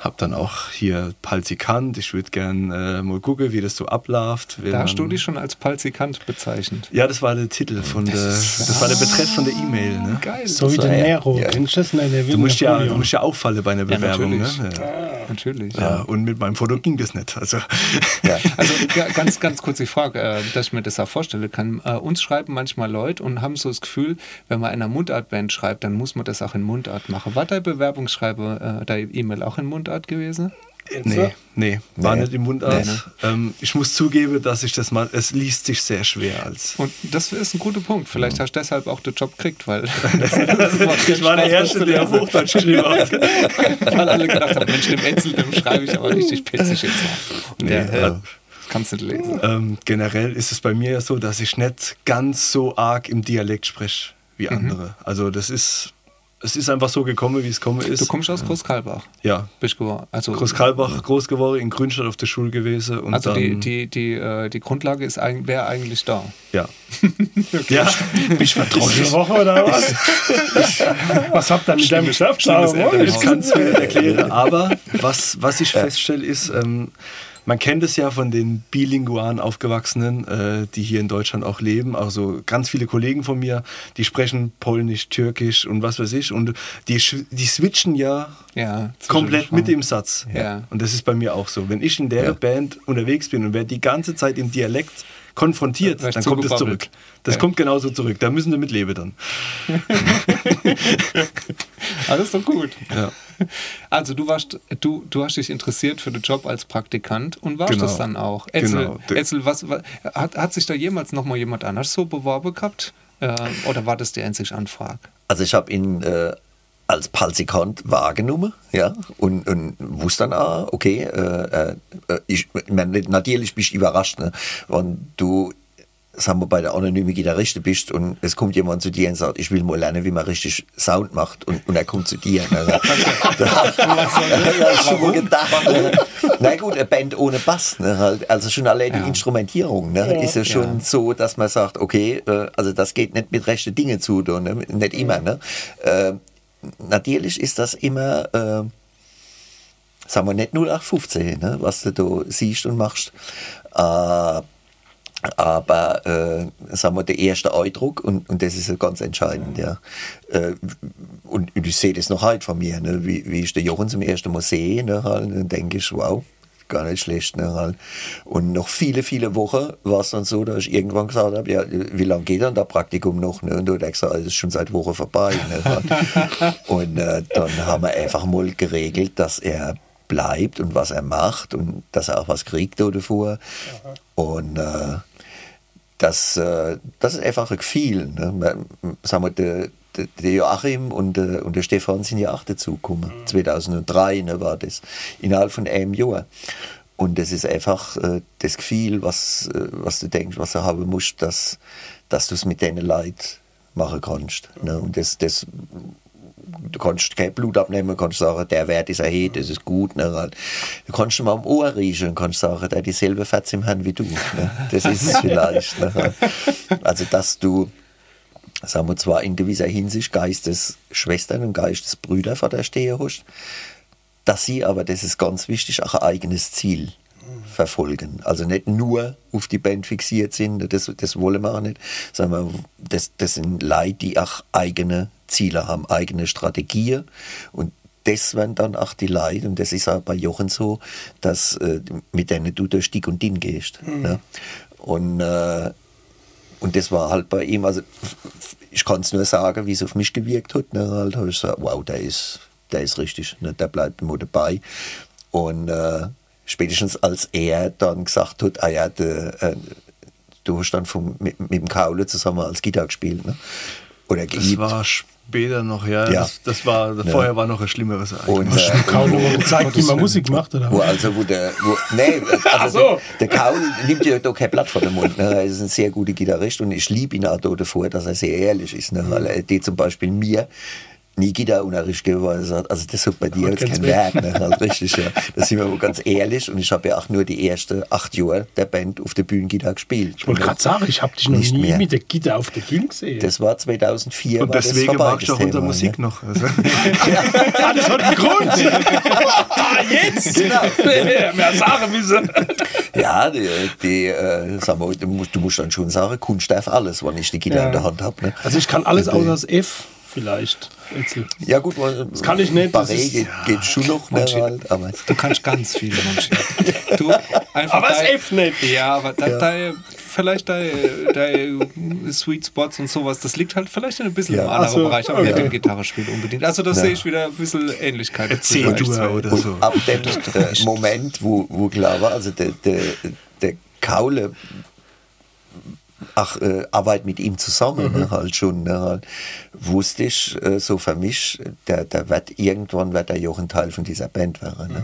S4: Hab dann auch hier Palzikant. Ich würde gern äh, mal gucken, wie das so abläuft.
S1: Da hast du dich schon als Palzikant bezeichnet.
S4: Ja, das war der Titel von der, das war der Betreff von der E-Mail. Ne?
S1: Geil.
S2: So wie
S3: So,
S2: der
S3: ja.
S2: Nero.
S3: Ja.
S2: Du das?
S4: Musst, ja, du musst ja auffallen bei einer Bewerbung.
S1: natürlich.
S4: ne? ja.
S1: Natürlich.
S4: Ja, und mit meinem Foto ging das nicht. Also,
S3: Ja. [laughs]
S1: Also ja, ganz, ganz kurz die Frage, äh, dass ich mir das auch vorstellen kann. Äh, uns schreiben manchmal Leute und haben so das Gefühl, wenn man in einer Mundartband schreibt, dann muss man das auch in Mundart machen. War dein Bewerbungsschreiber, äh, deine E-Mail auch in Mundart gewesen?
S4: nee, nee, war
S3: Nee.
S4: nicht im Mundart.
S1: Nee, ne?
S4: ähm, ich muss zugeben, dass ich das mal, es liest sich sehr schwer als.
S1: Und das ist ein guter Punkt. Vielleicht hast du deshalb auch den Job gekriegt, weil [laughs]
S4: Ich war der Erste, der auf Hochdeutsch geschrieben hat. [laughs]
S1: weil alle gedacht haben, Mensch, dem Etzel, dem schreibe ich aber richtig pitzig jetzt mal. Und der,
S4: Nee,
S1: äh,
S4: ja.
S1: das kannst du nicht lesen.
S4: Ähm, generell ist es bei mir ja so, dass ich nicht ganz so arg im Dialekt spreche wie
S1: Mhm.
S4: andere. Also das ist, es ist einfach so gekommen, wie es gekommen ist.
S1: Du kommst aus Großkalbach.
S4: ja.
S1: Bist geworden. Also,
S4: Großkalbach groß geworden, in Grünstadt auf der Schule gewesen. Und
S1: also
S4: dann,
S1: die, die, die, äh, die Grundlage ist wäre eigentlich da.
S4: Ja. [laughs] ja. [laughs]
S2: Bist du verdrossene Woche oder was? was habt ihr mit deinem.
S1: Elternhaus.
S4: Ich kann es mir nicht erklären, [laughs] aber was, was ich feststelle ist, ähm, man kennt es ja von den bilingualen Aufgewachsenen, äh, die hier in Deutschland auch leben. Also ganz viele Kollegen von mir, die sprechen Polnisch, Türkisch und was weiß ich. Und die, die switchen ja
S1: Ja,
S4: komplett mit im Satz.
S1: Ja.
S4: Und das ist bei mir auch so. Wenn ich in der
S3: Ja.
S4: Band unterwegs bin und werde die ganze Zeit im Dialekt konfrontiert, dann kommt es zurück. Das
S1: Ja.
S4: kommt genauso zurück. Da müssen wir mit leben dann. [laughs]
S1: Alles doch gut.
S4: Ja.
S1: Also du warst, du, du hast dich interessiert für den Job als Praktikant und warst
S4: Genau.
S1: das dann auch. Etzel,
S4: Genau.
S1: Etzel was, was, hat, hat sich da jemals noch mal jemand anders so beworben gehabt? Äh, oder war das die einzige Anfrage?
S3: Also ich habe ihn äh, als Palzikant wahrgenommen, ja, und, und wusste dann, ah, okay, äh, äh, ich, ich natürlich bist du überrascht, ne, wenn du, sagen wir, bei der anonymen Gitarriste bist und es kommt jemand zu dir und sagt, ich will mal lernen, wie man richtig Sound macht und, und er kommt zu dir. Ne, [laughs] da, [laughs] da, schon mal gedacht, ne, na gut, eine Band ohne Bass, ne, halt, also schon allein die
S1: Ja.
S3: Instrumentierung, ne, ist ja schon
S1: Ja.
S3: so, dass man sagt, okay, äh, also das geht nicht mit rechten Dingen zu, ne? nicht immer. Ne? Äh, natürlich ist das immer, äh, sagen wir nicht 0815, ne? was du da siehst und machst. Äh, aber äh, sagen wir, der erste Eindruck, und, und das ist ganz entscheidend, ja. Äh, und, und ich sehe das noch heute von mir, ne? wie, wie ich den Jochen zum ersten Mal sehe, ne? halt, dann denke ich, wow, gar nicht schlecht. Ne? halt. Und noch viele, viele Wochen war es dann so, dass ich irgendwann gesagt habe, ja, wie lange geht dann das Praktikum noch? Ne? Und du denkst, es ist schon seit Wochen vorbei. Ne? halt. [laughs] und äh, dann haben wir einfach mal geregelt, dass er bleibt und was er macht und dass er auch was kriegt da davor. Und äh, das, äh, das ist einfach ein Gefühl. Ne? Man- Sagen wir, der, der, Joachim und der, und der Stefan sind ja auch dazugekommen. 2003 ne, war das. Innerhalb von einem Jahr. Und das ist einfach äh, das Gefühl, was, äh, was du denkst, was du haben musst, dass, dass du es mit denen Leid machen kannst. Ne? Und das, das du kannst kein Blut abnehmen, kannst sagen, der Wert ist erhöht, das ist gut. Ne? halt. Du kannst mal am Ohr riechen und kannst sagen, der hat dieselbe Fetz im Hirn wie du. Ne? Das ist es [laughs] vielleicht. Ne? Also, dass du, sagen wir zwar in gewisser Hinsicht Geistesschwestern und Geistesbrüder vor der Stehe hast, dass sie aber, das ist ganz wichtig, auch ein eigenes Ziel verfolgen. Also nicht nur auf die Band fixiert sind, das, das wollen wir auch nicht, sondern das, das sind Leute, die auch eigene Ziele haben, eigene Strategien und das werden dann auch die Leute, und das ist auch bei Jochen so, dass äh, mit denen du durch dick und dünn gehst. Ne? Und, äh, und das war halt bei ihm, also ich kann es nur sagen, wie es auf mich gewirkt hat. Ne? Halt habe ich gesagt, wow, der ist, der ist richtig, ne? der bleibt immer dabei. Und äh, spätestens als er dann gesagt hat, ah ja, der, äh, du hast dann vom, mit, mit dem Kaule zusammen als Gitarre gespielt. Ne? Oder
S4: Das
S3: geübt.
S4: war später noch, ja.
S3: Ja.
S4: Das, das war, vorher war noch ein schlimmeres
S3: Und,
S4: Ereignis.
S3: äh,
S2: Kaum noch mal gezeigt, wie man Musik macht, oder?
S3: Wo also, wo der, wo, nee, [laughs] also
S2: so.
S3: der, der Kaul nimmt ja da kein Blatt vor den Mund. Ne? Er ist ein sehr guter Gitarrist und ich liebe ihn auch da davor, dass er sehr ehrlich ist. Ne? Weil er die zum Beispiel mir gegeben, weil er sagt, also das ist bei dir jetzt kein
S2: weg.
S3: Werk, ne? halt richtig, ja. [laughs] Da sind wir wohl ganz ehrlich und ich habe ja auch nur die ersten acht Jahre der Band auf der Bühne Gitarre gespielt.
S2: Ich wollte gerade sagen, ich habe dich noch
S3: Nicht
S2: nie
S3: mehr.
S2: mit der Gitarre auf der Bühne gesehen.
S3: Das war 2004.
S4: Und
S3: war das
S4: deswegen
S3: vorbei,
S4: mag ich
S3: das
S4: auch unsere
S3: Thema,
S4: Musik
S3: ne?
S4: noch. Also, [laughs] [laughs]
S2: ja, das hat einen Grund. ah, jetzt! Genau. Mehr sagen müssen.
S3: Ja, die, die äh, sag mal, du, musst, du musst dann schon sagen, Kunst darf alles, wenn ich die Gitarre
S2: Ja.
S3: in der Hand habe. Ne?
S2: Also ich kann alles außer das F vielleicht. Etzel.
S3: Ja gut, das
S2: kann ich nicht, das
S3: Barré
S2: ist-
S3: geht, geht schon noch, ne,
S1: Manche-
S3: halt, aber
S1: Du kannst ganz viele manche. [laughs] Du, einfach
S2: Aber
S1: dein-
S2: F nicht.
S1: Ja, aber da, deine, vielleicht deine, deine Sweet Spots und sowas, das liegt halt vielleicht in ein bisschen
S3: Ja.
S1: im anderen
S2: so,
S1: Bereich, aber nicht
S2: okay.
S1: im Gitarrespiel unbedingt. Also da sehe ich wieder ein bisschen Ähnlichkeit.
S4: Erzähl du oder
S3: und
S4: so.
S3: ab dem äh, Moment, wo, wo klar war, also der, der, der Kaule ach, äh, Arbeit mit ihm zusammen, ne, halt schon, ne, halt, wusste ich äh, so für mich, der, der wird irgendwann wird er ja auch ein Teil von dieser Band werden. Ne?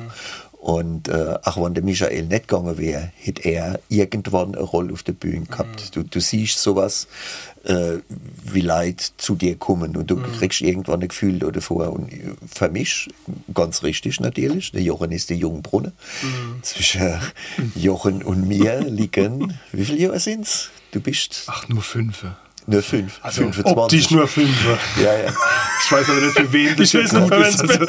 S3: Und äh, auch wenn der Michael nicht gegangen wäre, hätte er irgendwann eine Rolle auf der Bühne gehabt. Du, du siehst sowas, äh, wie Leute zu dir kommen und du kriegst irgendwann ein Gefühl davor. Und für mich, ganz richtig natürlich, der Jochen ist der Jungbrunnen. Zwischen Jochen und mir liegen, wie viele Jahre sind's? Du bist
S4: Ach, nur fünf.
S3: nur fünf.
S2: Also
S3: 25.
S2: optisch nur fünf.
S3: Ja, ja.
S4: Ich weiß aber nicht, für wen das
S2: Ich weiß
S4: jetzt
S2: nicht,
S4: gut
S2: für
S4: ist. Also,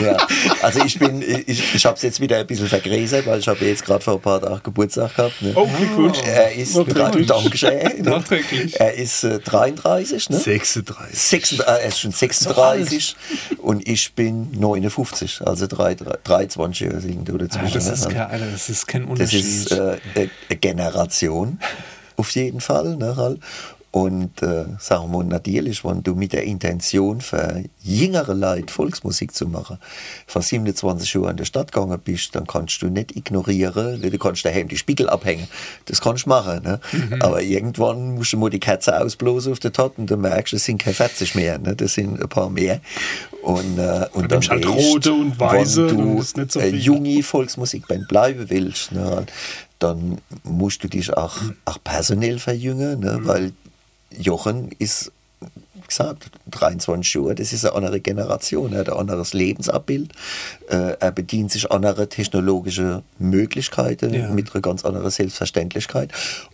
S4: [laughs]
S3: ja. Also ich bin, ich, ich habe es jetzt wieder ein bisschen vergräsert, weil ich habe jetzt gerade vor ein paar Tagen Geburtstag gehabt. Ne?
S2: Oh, Glückwunsch.
S3: Er ist. Dankeschön.
S1: Nachträglich.
S3: Er ist äh, 33, ne?
S4: 36.
S3: 36, äh, er ist schon 36 und ich bin 59, also drei, drei, 23 Jahre sind da dazwischen.
S1: Ah, das,
S3: ne?
S1: ist kein, Alter, das ist kein
S3: Das
S1: Unterschied.
S3: ist äh, eine Generation, auf jeden Fall. Ne. Und äh, sagen wir natürlich, wenn du mit der Intention für jüngere Leute Volksmusik zu machen, vor 27 Jahren in der Stadt gegangen bist, dann kannst du nicht ignorieren, du kannst daheim die Spiegel abhängen, das kannst du machen. Ne? Aber irgendwann musst du mal die Katze ausblasen auf der Tat und dann merkst du, es sind keine 40 mehr, ne? das sind ein paar mehr. Und, äh, und dann
S2: halt rote und weiße,
S3: wenn du
S2: so
S3: eine
S2: viel.
S3: junge Volksmusikband bleiben willst, ne, dann musst du dich auch, auch personell verjüngen, ne, weil Jochen ist, wie gesagt, 23 Jahre, das ist eine andere Generation, er hat ein anderes Lebensabbild, äh, er bedient sich anderer technologischer Möglichkeiten
S1: Ja.
S3: mit einer ganz anderen Selbstverständlichkeit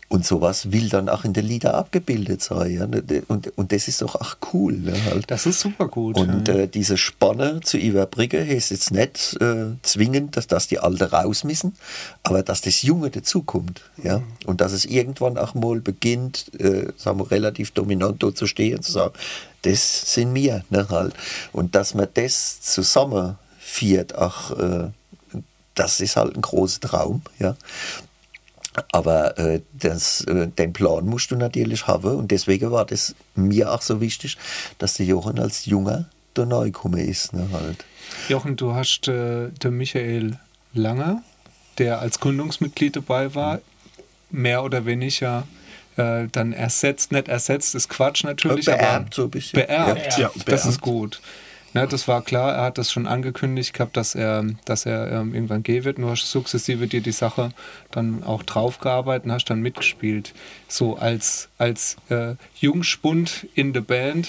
S3: und sowas will dann auch in den Lieder abgebildet sein. Ja? ne, Und, und das ist doch auch cool. Ne, halt.
S1: das ist super gut.
S3: Und
S1: ja.
S3: äh, diese Spanne zu überbrücken, heißt jetzt nicht äh, zwingend, dass das die Alte raus müssen, aber dass das Junge dazukommt. Ja? Und dass es irgendwann auch mal beginnt, äh, sagen wir, relativ dominant dort zu stehen und zu sagen, das sind wir. Ne, halt. Und dass man das zusammenführt, auch, äh, das ist halt ein großer Traum. Ja? Aber äh, das, äh, den Plan musst du natürlich haben und deswegen war das mir auch so wichtig, dass der Johann als Junger da neu gekommen ist. Ne, halt.
S1: Jochen, du hast äh, den Michael Langer, der als Gründungsmitglied dabei war, mehr oder weniger äh, dann ersetzt, nicht ersetzt, ist Quatsch natürlich,
S3: Beerbt
S1: aber
S3: so ein bisschen.
S1: beerbt.
S4: Ja,
S1: das
S4: beerbt.
S1: ist gut. Ne, das war klar, er hat das schon angekündigt gehabt, dass er, dass er ähm, irgendwann gehen wird. Du hast sukzessive dir die Sache dann auch draufgearbeitet und hast dann mitgespielt. So als, als äh, Jungspund in der Band.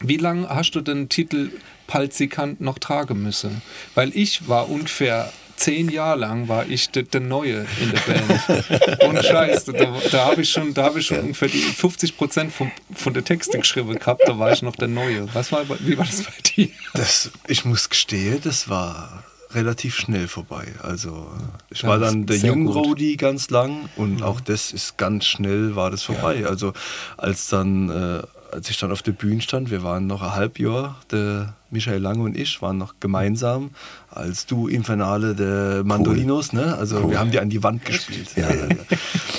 S1: Wie lange hast du den Titel Palzikant noch tragen müssen? Weil ich war ungefähr zehn Jahre lang war ich der, der Neue in der Band. Und Scheiße, da, da habe ich schon, da habe ich schon ungefähr die 50 Prozent von, von der Texte geschrieben gehabt, da war ich noch der Neue. Was war, wie war das bei dir?
S4: Das, ich muss gestehen, das war relativ schnell vorbei. Also ich
S1: Ja,
S4: war dann der Jungrodi ganz lang und auch das ist ganz schnell war das vorbei. Also als dann äh, als ich dann auf der Bühne stand, wir waren noch ein Halbjahr, der Michael Lange und ich waren noch gemeinsam als du Infernale der Mandolinos, ne? Also wir haben die an die Wand gespielt.
S3: Ja.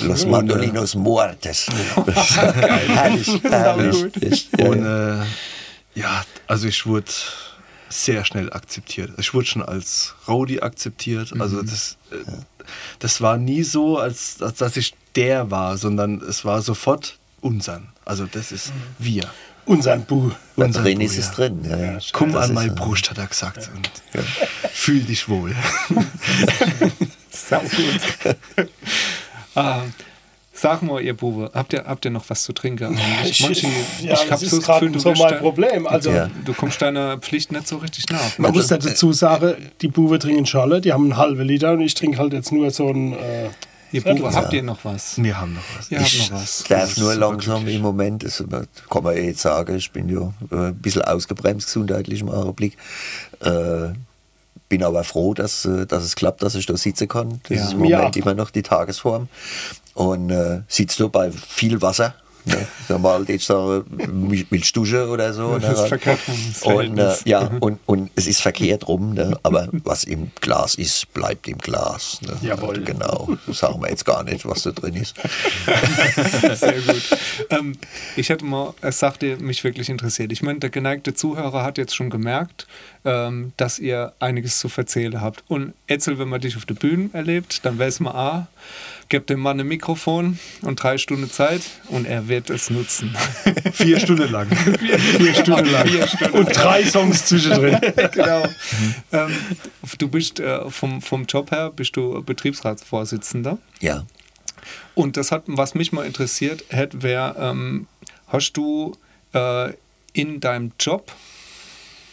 S3: [laughs] Los Mandolinos Muertes. [laughs] [laughs] herrlich, herrlich.
S4: Und
S3: ja.
S4: äh, ja, also ich wurde sehr schnell akzeptiert. Ich wurde schon als Rowdy akzeptiert. Also das, äh, das war nie so, als, als dass ich der war, sondern es war sofort unsern. Also das ist wir.
S2: Unseren Bu.
S3: Da
S4: unser
S3: drin
S4: Bu,
S3: ist es
S4: ja.
S3: drin. Ja, ja.
S4: Komm
S3: Das
S4: an meine Brust, hat er gesagt. Und fühl dich wohl. [laughs]
S1: Sau gut. [laughs] ah, Sag mal, ihr Bube, habt ihr, habt ihr noch was zu trinken?
S2: Ich,
S1: Manche-
S2: ja,
S1: hab
S2: das ist
S1: so das
S2: gerade
S1: Gefühl, du
S2: so mein Problem. Also,
S3: Ja.
S1: Du kommst deiner Pflicht nicht so richtig nach.
S2: man muss dazu sagen, die Buben trinken Scholle, die haben einen halben Liter und ich trinke halt jetzt nur so ein. Äh,
S1: Ihr Bube, habt ihr noch was?
S4: Wir haben noch was.
S1: Ihr habt noch was.
S3: darf nur langsam im Moment, das kann man eh jetzt sagen, ich bin ja äh, ein bisschen ausgebremst gesundheitlich im Augenblick. Äh, bin aber froh, dass, äh, dass es klappt, dass ich da sitzen kann. Das
S1: Ja.
S3: ist im Moment
S2: Ja.
S3: immer noch die Tagesform. Und äh, sitzt du bei viel Wasser. Ne? Sag mal, jetzt sagen, willst du duschen oder so.
S1: Das ist
S3: ne?
S1: verkehrt rum, das
S3: Und, äh, ja, und, und es ist verkehrt rum, ne? aber was im Glas ist, bleibt im Glas. Ne?
S2: Jawohl.
S3: Genau, das sagen wir jetzt gar nicht, was da drin ist. [laughs]
S1: Sehr gut. Ähm, ich hätte mal eine Sache, die mich wirklich interessiert. Ich meine, der geneigte Zuhörer hat jetzt schon gemerkt, ähm, dass ihr einiges zu erzählen habt. Und Etzel, wenn man dich auf der Bühne erlebt, dann weiß man A, gebt dem Mann ein Mikrofon und drei Stunden Zeit und er wird es nutzen. [laughs]
S4: Vier Stunden lang.
S2: vier Stunden lang. Und drei Songs zwischendrin. [laughs]
S1: genau. ähm, du bist äh, vom, vom Job her bist du Betriebsratsvorsitzender.
S3: Ja.
S1: Und das hat, was mich mal interessiert hätte, wäre, ähm, hast du äh, in deinem Job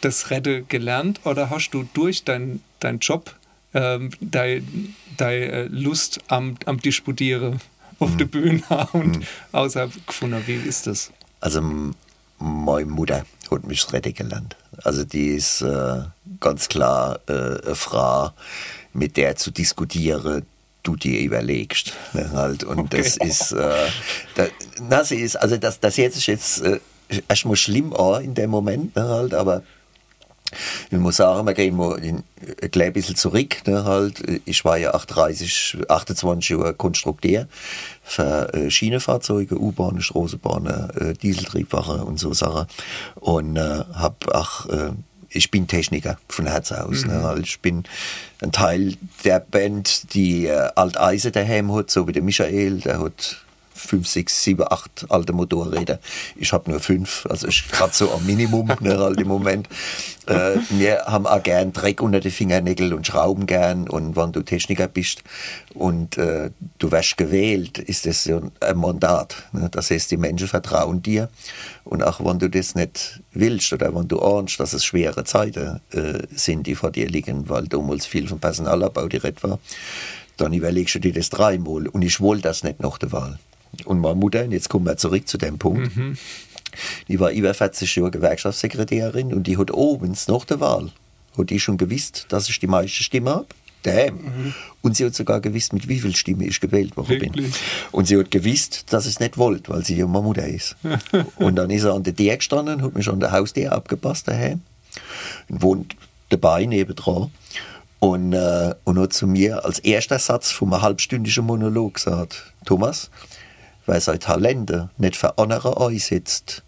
S1: das Rette gelernt oder hast du durch deinen dein Job ähm, deine äh, Lust am, am Disputieren auf der Bühne [laughs] und außerhalb gefunden? Wie ist das?
S3: Also meine Mutter hat mich retten gelernt. Also die ist äh, ganz klar äh, eine Frau, mit der zu diskutieren, du dir überlegst. Ne, halt. Und das ist, äh, da, na, sie ist, also das, das jetzt ist jetzt äh, erstmal schlimm auch in dem Moment, ne, halt, aber ich muss sagen, wir gehen mal in, ein klein bisschen zurück. Ne, halt. Ich war ja 38, 28 Jahre Konstrukteur für äh, Schienenfahrzeuge, U-Bahnen, Straßenbahnen, äh, Dieseltriebwache und so Sachen. Und äh, hab auch, äh, ich bin Techniker von Herz aus. Ne, halt. Ich bin ein Teil der Band, die äh, Alteisen daheim hat, so wie der Michael, der hat fünf, sechs, sieben, acht alte Motorräder. Ich habe nur fünf, also ich gerade so am Minimum ne, halt im Moment. Äh, wir haben auch gern Dreck unter die Fingernägel und schrauben gern und wenn du Techniker bist und äh, du wirst gewählt, ist das so ein Mandat. Ne? Das heißt, die Menschen vertrauen dir und auch wenn du das nicht willst oder wenn du ahnst, dass es schwere Zeiten äh, sind, die vor dir liegen, weil damals viel vom Personalabbau direkt war, dann überlegst du dir das dreimal und ich wollte das nicht nach der Wahl. Und meine Mutter, und jetzt kommen wir zurück zu dem Punkt, die war über 40 Jahre Gewerkschaftssekretärin und die hat abends nach der Wahl, hat die schon gewusst, dass ich die meiste Stimme habe. Damn. Und sie hat sogar gewusst, mit wie viel Stimme ich gewählt worden bin. Und sie hat gewusst, dass ich es nicht wollte, weil sie ja meine Mutter ist. [laughs] und dann ist er an der Tür gestanden, hat mich an der Haustür abgepasst daheim und wohnt dabei nebendran. Und, äh, und hat zu mir als erster Satz von einem halbstündigen Monolog gesagt, Thomas, wer sein Talente nicht für andere einsetzt,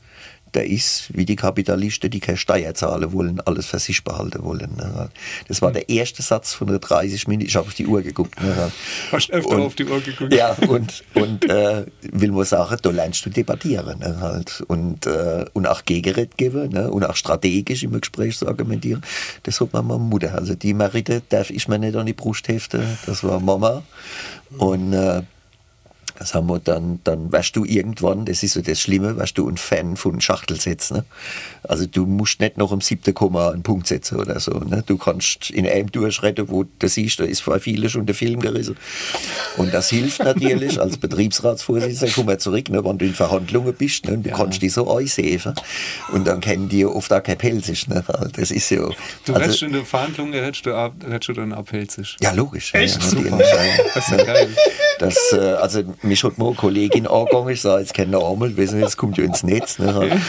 S3: der ist wie die Kapitalisten, die keine Steuer zahlen wollen, alles für sich behalten wollen. ne. Das war der erste Satz von der 30 Minuten. Ich habe auf die Uhr geguckt. ne.
S1: Hast öfter
S3: Und-
S1: auf die Uhr geguckt?
S3: Ja, und, und äh, will man sagen, da lernst du debattieren ne, halt. und, äh, und auch Gegenrede geben ne, und auch strategisch im Gespräch zu argumentieren. Das hat meine Mutter. Also die Merite darf ich mir nicht an die Brust heften. Das war Mama. Und äh, das haben wir dann, dann wärst du irgendwann, das ist so das Schlimme, wärst du ein Fan von Schachtelsätzen. Ne? Also du musst nicht noch im siebten Komma einen Punkt setzen oder so. Ne? Du kannst in einem durchretten, wo du siehst, da ist vor vielen schon der Film gerissen. Und das hilft natürlich als Betriebsratsvorsitzender, komm mal zurück, ne, wenn du in Verhandlungen bist, ne, und du kannst die so einsäfen und dann kennen die oft auch kein Pelzig. Ne? Das ist ja...
S1: Du
S3: also-
S1: hättest in der Verhandlung, hättest du, ab, du dann abhältst.
S3: ja, logisch.
S2: Echt?
S3: Ja,
S1: Super.
S3: ja, ja.
S1: Das ist ja geil.
S3: Das, äh, also mich hat mal eine Kollegin [laughs] angegangen, ich sage jetzt keinen Namen, wissen Sie, jetzt kommt ja ins Netz. Ne,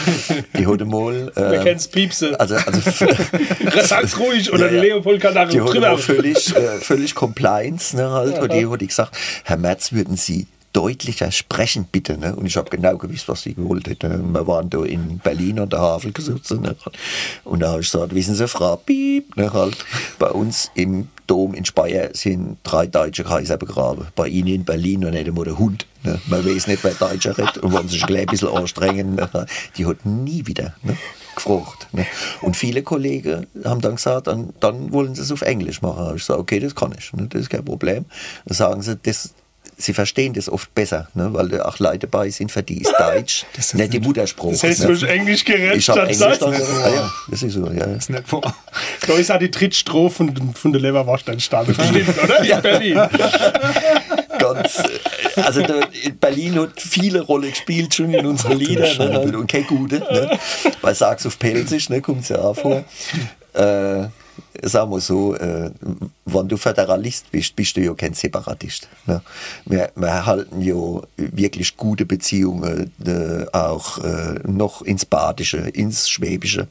S3: die hat mal...
S2: Wir
S3: Äh,
S2: kennen es Piepse.
S3: also, also [laughs] [laughs]
S2: Sag's ruhig, oder
S3: Ja, ja.
S2: Leopold kann da drüber.
S3: völlig, äh, völlig Compliance, ne, halt, und die hat gesagt, Herr Merz, würden Sie deutlicher sprechen, bitte. Ne? Und ich habe genau gewusst, was sie gewollt hätte. Wir waren da in Berlin an der Havel gesessen. Ne? Und da habe ich gesagt, wissen Sie, Frau Piep, ne, halt, bei uns im Dom in Speyer sind drei deutsche Kaiser begraben. Bei Ihnen in Berlin noch nicht einmal der Hund. Ne? Man weiß nicht, wer Deutscher redet und wollen sich gleich ein bisschen anstrengen. Ne? Die hat nie wieder ne? gefragt. Ne? Und viele Kollegen haben dann gesagt, dann, dann wollen sie es auf Englisch machen. Da habe ich gesagt, okay, das kann ich. Ne? Das ist kein Problem. Dann sagen sie, das sie verstehen das oft besser, ne? weil auch Leute dabei sind, für die ist Deutsch [laughs]
S1: Das ist
S3: nicht die Mutterspruch.
S2: Das heißt,
S3: ne?
S2: du hast Englisch geredet
S3: Ich habe
S2: statt
S3: Englisch dann, ah, ja, das ist so, ja.
S1: Das ist nicht wahr.
S2: Da ist auch die Trittstrophe von, von der Leverwurst entstanden. Bestimmt, oder? In Berlin. [laughs]
S3: ganz, äh, also in Berlin hat viele Rolle gespielt schon in unseren Liedern ne, halt, und keine gute. Ne? Weil sag's auf Pelzisch, ne, kommt ja auch vor. Äh, sagen wir so, äh, wenn du Föderalist bist, bist du ja kein Separatist. Ne? Wir, wir halten ja wirklich gute Beziehungen äh, auch äh, noch ins Badische, ins Schwäbische.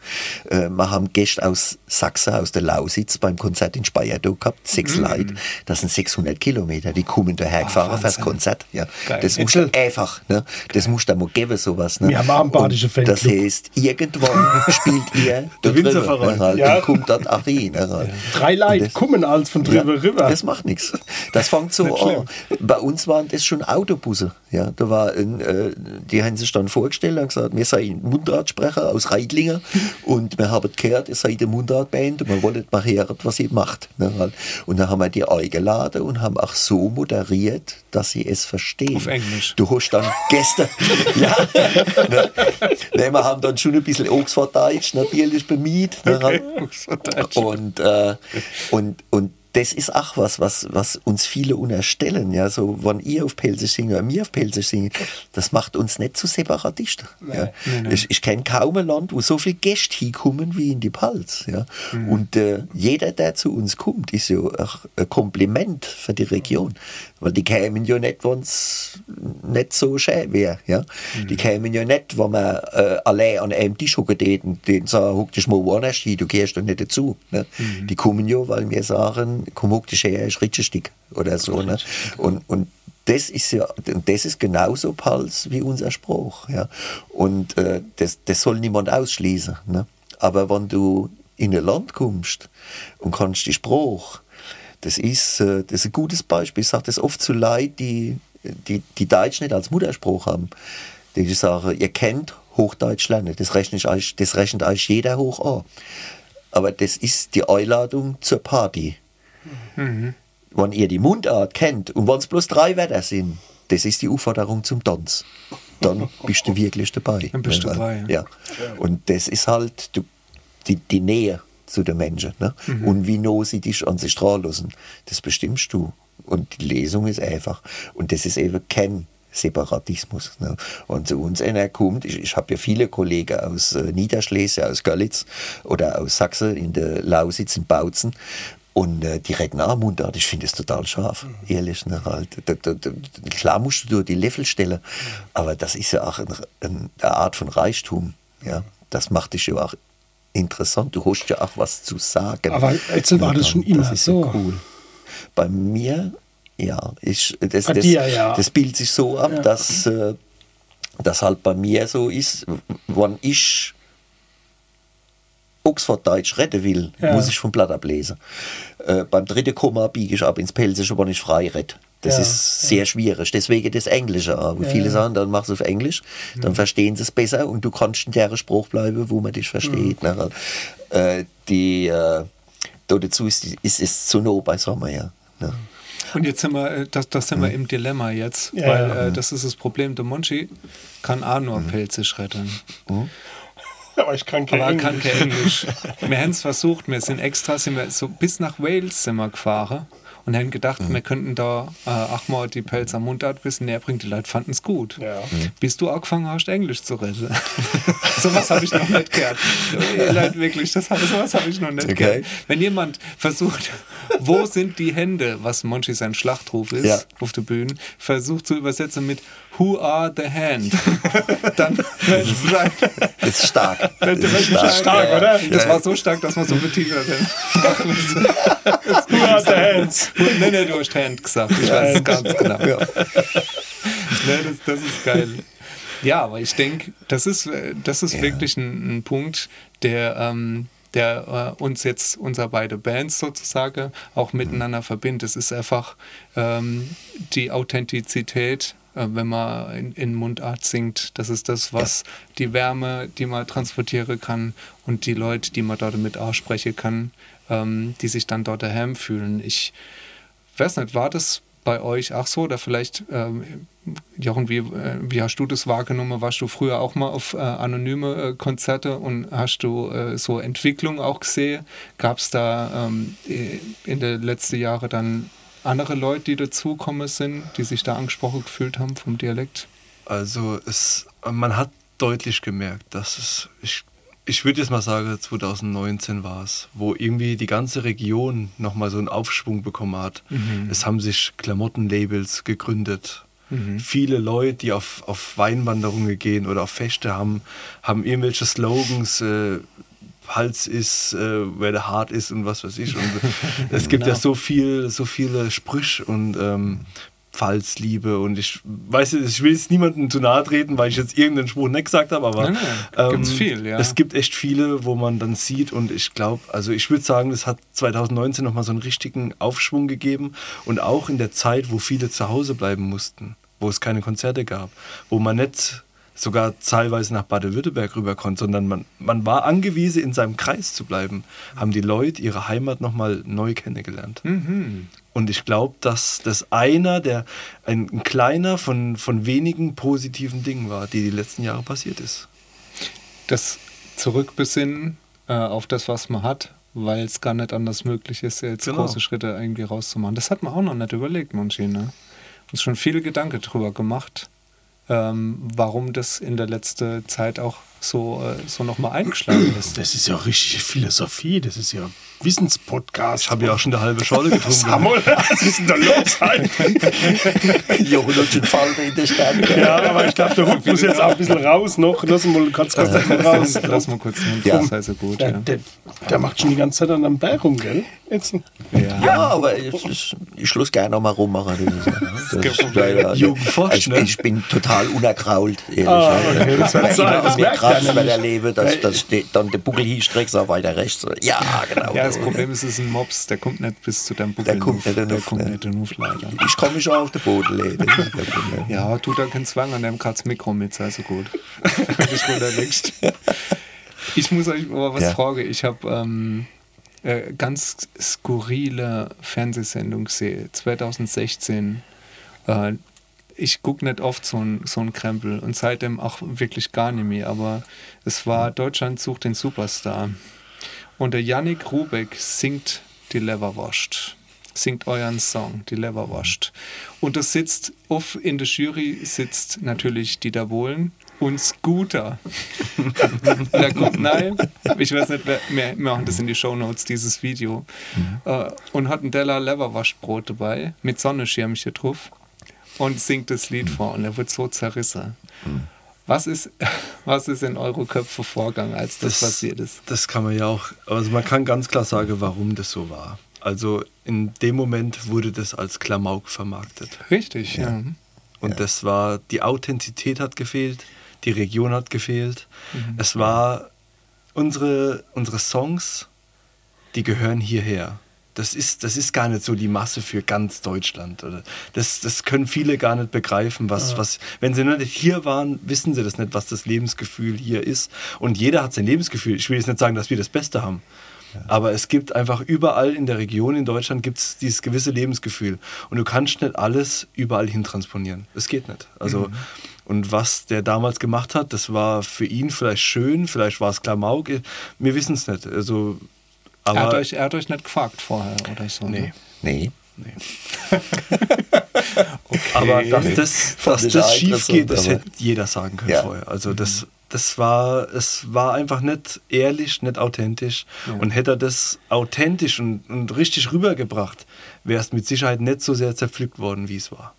S3: Äh, wir haben Gäste aus Sachsen, aus der Lausitz beim Konzert in Speyer gehabt, sechs Leute. Das sind 600 Kilometer, die kommen daher gefahren fürs
S1: Wahnsinn.
S3: Konzert. Ja.
S1: Geil.
S3: Das musst du einfach, ne? das musst du mal geben, sowas. Ne?
S2: Wir haben auch einen badischen
S3: Und Das
S2: Fanclub.
S3: heißt, irgendwann spielt ihr [laughs] drüber,
S4: Winzerverein.
S3: ne, halt,
S2: Ja.
S3: und kommt dort auch Ne, halt.
S2: Drei Leute kommen als von drüber
S3: ja,
S2: rüber.
S3: Das macht nichts. Das fängt so [laughs] an. Bei uns waren das schon Autobusse. Ja, da war ein, äh, die haben sich dann vorgestellt und gesagt, wir seien Mundartsprecher aus Reidlinger [laughs] und wir haben gehört, ihr seid eine Mundartband und wir wollen mal hören, was ihr macht. Ne, halt. Und dann haben wir die eingeladen und haben auch so moderiert, dass sie es verstehen.
S1: Auf Englisch.
S3: Du hast dann Gäste. [laughs] ja. ne, ne, wir haben dann schon ein bisschen Oxford-Deutsch natürlich bemüht. Ne, halt.
S1: Oxford-Deutsch.
S3: Und, äh, und, und das ist auch was, was, was uns viele unterstellen. Ja, so, wenn ihr auf Pelzisch singt oder mir auf Pelzisch singt, das macht uns nicht zu Separatisten. Ja.
S1: nee, nee.
S3: Ich, ich kenne kaum ein Land, wo so viele Gäste hinkommen wie in die Palz. Ja.
S1: Mhm.
S3: Und äh, jeder, der zu uns kommt, ist ja auch ein Kompliment für die Region. Weil die kämen ja nicht, wenn es nicht so schön wäre. Ja.
S1: Mhm.
S3: Die kämen ja nicht, wenn man äh, allein an einem Tisch hocken und den sagen, huck dich mal woanders hin, du gehst doch nicht dazu. Ne.
S1: Mhm.
S3: Die kommen ja, weil wir sagen, komm huck dich her, ist Ritschestick oder so. Ne. Und, und das ist ja, das ist genauso Pals wie unser Spruch. Ja. Und äh, das, das soll niemand ausschließen. Ne. Aber wenn du in ein Land kommst und kannst die Spruch, das ist, äh, das ist ein gutes Beispiel. Ich sage das oft zu Leuten, die, die, die Deutsch nicht als Muttersprache haben. Die sagen, ihr kennt Hochdeutsch lernen, das rechnet euch, das rechnet euch jeder hoch an. Aber das ist die Einladung zur Party. Wenn ihr die Mundart kennt und wenn es bloß drei Wörter sind, das ist die Aufforderung zum Tanz. Dann bist du wirklich dabei.
S1: Dann bist du dabei,
S3: Ja. Und das ist halt die, die Nähe zu den Menschen. Ne? Und wie no sie dich an sich dran lassen, das bestimmst du. Und die Lesung ist einfach. Und das ist eben kein Separatismus. Ne? Und zu uns einer kommt, ich, ich habe ja viele Kollegen aus äh, Niederschlesien, aus Görlitz oder aus Sachsen in der Lausitz, in Bautzen. Und äh, die reden auch Mundart. Ich finde es total scharf, ehrlich. Ne, halt. da, da, da, klar musst du durch die Level stellen, aber das ist ja auch ein, ein, eine Art von Reichtum. Ja? Das macht dich ja auch interessant. Du hast ja auch was zu sagen.
S2: Aber Etzel war das schon immer
S3: ist
S2: so.
S3: Ja cool. Bei mir, ja, ich, das, das,
S2: dir, ja.
S3: das bildet sich so ab, dass äh, das halt bei mir so ist, wenn ich Oxford-Deutsch retten will,
S2: Ja.
S3: muss ich vom Blatt ablesen. Äh, beim dritten Komma biege ich ab ins Pelzische, wenn ich frei rede. Das
S2: Ja,
S3: ist sehr schwierig. Deswegen das Englische. Aber viele sagen, dann machst du auf Englisch, dann verstehen sie es besser und du kannst in der Spruch bleiben, wo man dich versteht. Ne? Äh, die, äh, da dazu ist, ist es zu nah bei Sommer, ja. Ne?
S1: Und jetzt sind wir, äh, das, das sind wir im Dilemma jetzt,
S2: Ja,
S1: weil
S2: ja.
S1: Äh, das ist das Problem. Der Monchi kann auch nur Pelzisch retten. [laughs]
S2: Aber ich kann kein
S1: Aber er kann
S2: Englisch.
S1: kein Englisch. [laughs] wir haben es versucht, wir sind extra, sind wir so bis nach Wales sind wir gefahren und haben gedacht, wir könnten da äh, auch mal die Pelzer Mundart wissen näher bringen. Die Leute fanden es gut.
S2: Ja.
S1: Bis du angefangen hast, Englisch zu reden. [laughs] sowas habe ich noch nicht gehört. [laughs] Ihr Leute, wirklich, das, sowas habe ich noch nicht
S3: Okay.
S1: gehört. Wenn jemand versucht, [laughs] wo sind die Hände, was Monchi sein Schlachtruf ist
S3: Ja.
S1: auf der Bühne, versucht zu übersetzen mit Who are the hand? [laughs] Dann
S3: Das ist stark. [laughs] Das ist
S1: war
S2: stark, oder?
S1: Das war so stark, dass man so betitelt hat. [laughs]
S2: Who are the hands?
S1: nee, nee, du hast Hand gesagt. Ich weiß es ganz genau. Nee, das, das ist geil. Ja, aber ich denke, das ist, äh, das ist wirklich ein, ein Punkt, der, ähm, der äh, uns jetzt, unser beide Bands sozusagen, auch miteinander verbindet. Es ist einfach ähm, die Authentizität, wenn man in, in Mundart singt. Das ist das, was die Wärme, die man transportieren kann und die Leute, die man dort mit aussprechen kann, ähm, die sich dann dort daheim fühlen. Ich weiß nicht, war das bei euch auch so? Oder vielleicht, ähm, Jochen, wie, äh, wie hast du das wahrgenommen? Warst du früher auch mal auf äh, anonyme äh, Konzerte und hast du äh, so Entwicklung auch gesehen? Gab es da ähm, in den letzten Jahren dann andere Leute, die dazugekommen sind, die sich da angesprochen gefühlt haben vom Dialekt?
S4: Also es, man hat deutlich gemerkt, dass es, ich, ich würde jetzt mal sagen, 2019 war es, wo irgendwie die ganze Region nochmal so einen Aufschwung bekommen hat. Mhm. Es haben sich Klamottenlabels gegründet. Mhm. Viele Leute, die auf, auf Weinwanderungen gehen oder auf Feste haben, haben irgendwelche Slogans, äh, Hals ist, äh, wer der hart ist und was weiß ich. Und [laughs] es gibt genau. ja so viel, so viele Sprüche und ähm, Pfalzliebe und ich weiß ich will jetzt niemandem zu nahe treten, weil ich jetzt irgendeinen Spruch nicht gesagt habe, aber
S1: nein, nein, ähm, viel, ja.
S4: es gibt echt viele, wo man dann sieht und ich glaube, also ich würde sagen, das hat 2019 nochmal so einen richtigen Aufschwung gegeben und auch in der Zeit, wo viele zu Hause bleiben mussten, wo es keine Konzerte gab, wo man nicht sogar teilweise nach Baden-Württemberg rüber konnte, sondern man, man war angewiesen, in seinem Kreis zu bleiben, haben die Leute ihre Heimat nochmal neu kennengelernt. Mhm. Und ich glaube, dass das einer der, ein, ein kleiner von, von wenigen positiven Dingen war, die die letzten Jahre passiert ist.
S1: Das Zurückbesinnen äh, auf das, was man hat, weil es gar nicht anders möglich ist, jetzt genau. große Schritte irgendwie rauszumachen. Das hat man auch noch nicht überlegt, Monchi. Ne? Uns schon viele Gedanken drüber gemacht ähm, warum das in der letzten Zeit auch so, äh, so nochmal eingeschlagen ist.
S2: Das ist ja richtige Philosophie, das ist ja Wissenspodcast.
S4: Ich habe ja auch schon eine halbe Schorle getrunken. [laughs]
S2: Samuel, was ist denn da los? [laughs]
S3: Und schon fallen in der Stadt.
S2: Ja, aber ich glaube, der Hund muss jetzt auch ein bisschen raus noch. Lass mal ganz kurz äh, raus.
S1: Lass mal kurz hin.
S3: Ja.
S1: Das heißt gut.
S2: Der,
S1: ja.
S2: der, der, macht schon die ganze Zeit an einem Bär rum, gell?
S3: Jetzt. Ja. ja, aber ich, ich, ich schluss gerne noch mal rummachen. Das ist, [laughs]
S4: ja, ich,
S3: ich, bin total unerkrault, ehrlich. Ah, okay, das sein. Das merkt krass, weil erlebe, dass, dass dann der Buckel hinstreckt, so weiter rechts. Ja, genau.
S1: Ja, das Problem ist, es ist ein Mops, der kommt nicht bis zu deinem Buckel.
S3: Der kommt nicht, der
S1: kommt nicht in leider.
S3: Ich komme schon auf den Boden legen. [laughs]
S1: ja, tu da keinen Zwang an dem das Mikro mit, also gut. [laughs] ich runterlegst. Ich muss euch aber was ja. fragen. Ich habe ähm, äh, ganz skurrile Fernsehsendung gesehen, 2016. Äh, ich gucke nicht oft so ein, so Krempel und seitdem auch wirklich gar nicht mehr, aber es war Deutschland sucht den Superstar. Und der Yannick Rubeck singt die Leverwurst. Singt euren Song, die Leverwurst. Und das sitzt, auf in der Jury sitzt natürlich Dieter Bohlen und Scooter. der kommt nein, ich weiß nicht, wer, wir machen das in die Shownotes, dieses Video. Mhm. Äh, und hat ein Teller Leverwurstbrot dabei, mit Sonnenschirmchen drauf und singt das Lied vor und er wird so zerrissen. Mhm. Was ist, [laughs] was ist in eure Köpfe Vorgang, als das, das, passiert ist?
S4: Das kann man ja auch, also man kann ganz klar sagen, warum das so war. Also in dem Moment wurde das als Klamauk vermarktet.
S1: Richtig, ja. ja.
S4: Und ja. das war, die Authentizität hat gefehlt, die Region hat gefehlt. Mhm. Es war, unsere, unsere Songs, die gehören hierher das ist, das ist gar nicht so die Masse für ganz Deutschland. Oder das, das können viele gar nicht begreifen, was, ja. was, wenn sie nicht hier waren, wissen sie das nicht, was das Lebensgefühl hier ist. Und jeder hat sein Lebensgefühl. Ich will jetzt nicht sagen, dass wir das Beste haben. Ja. Aber es gibt einfach überall in der Region in Deutschland gibt es dieses gewisse Lebensgefühl. Und du kannst nicht alles überall hin transponieren. Es geht nicht. Also, mhm. Und was der damals gemacht hat, das war für ihn vielleicht schön, vielleicht war es Klamauk. Wir wissen es nicht. Also
S1: aber er, hat euch, er hat euch nicht gefragt vorher oder so?
S4: Nee. Ne?
S3: Nee.
S4: nee. [laughs] okay. Aber dass das, dass das schief geht, das hätte jeder sagen können ja. vorher. Also das, das war, es war einfach nicht ehrlich, nicht authentisch. Ja. Und hätte er das authentisch und, und richtig rübergebracht, wäre es mit Sicherheit nicht so sehr zerpflückt worden, wie es war.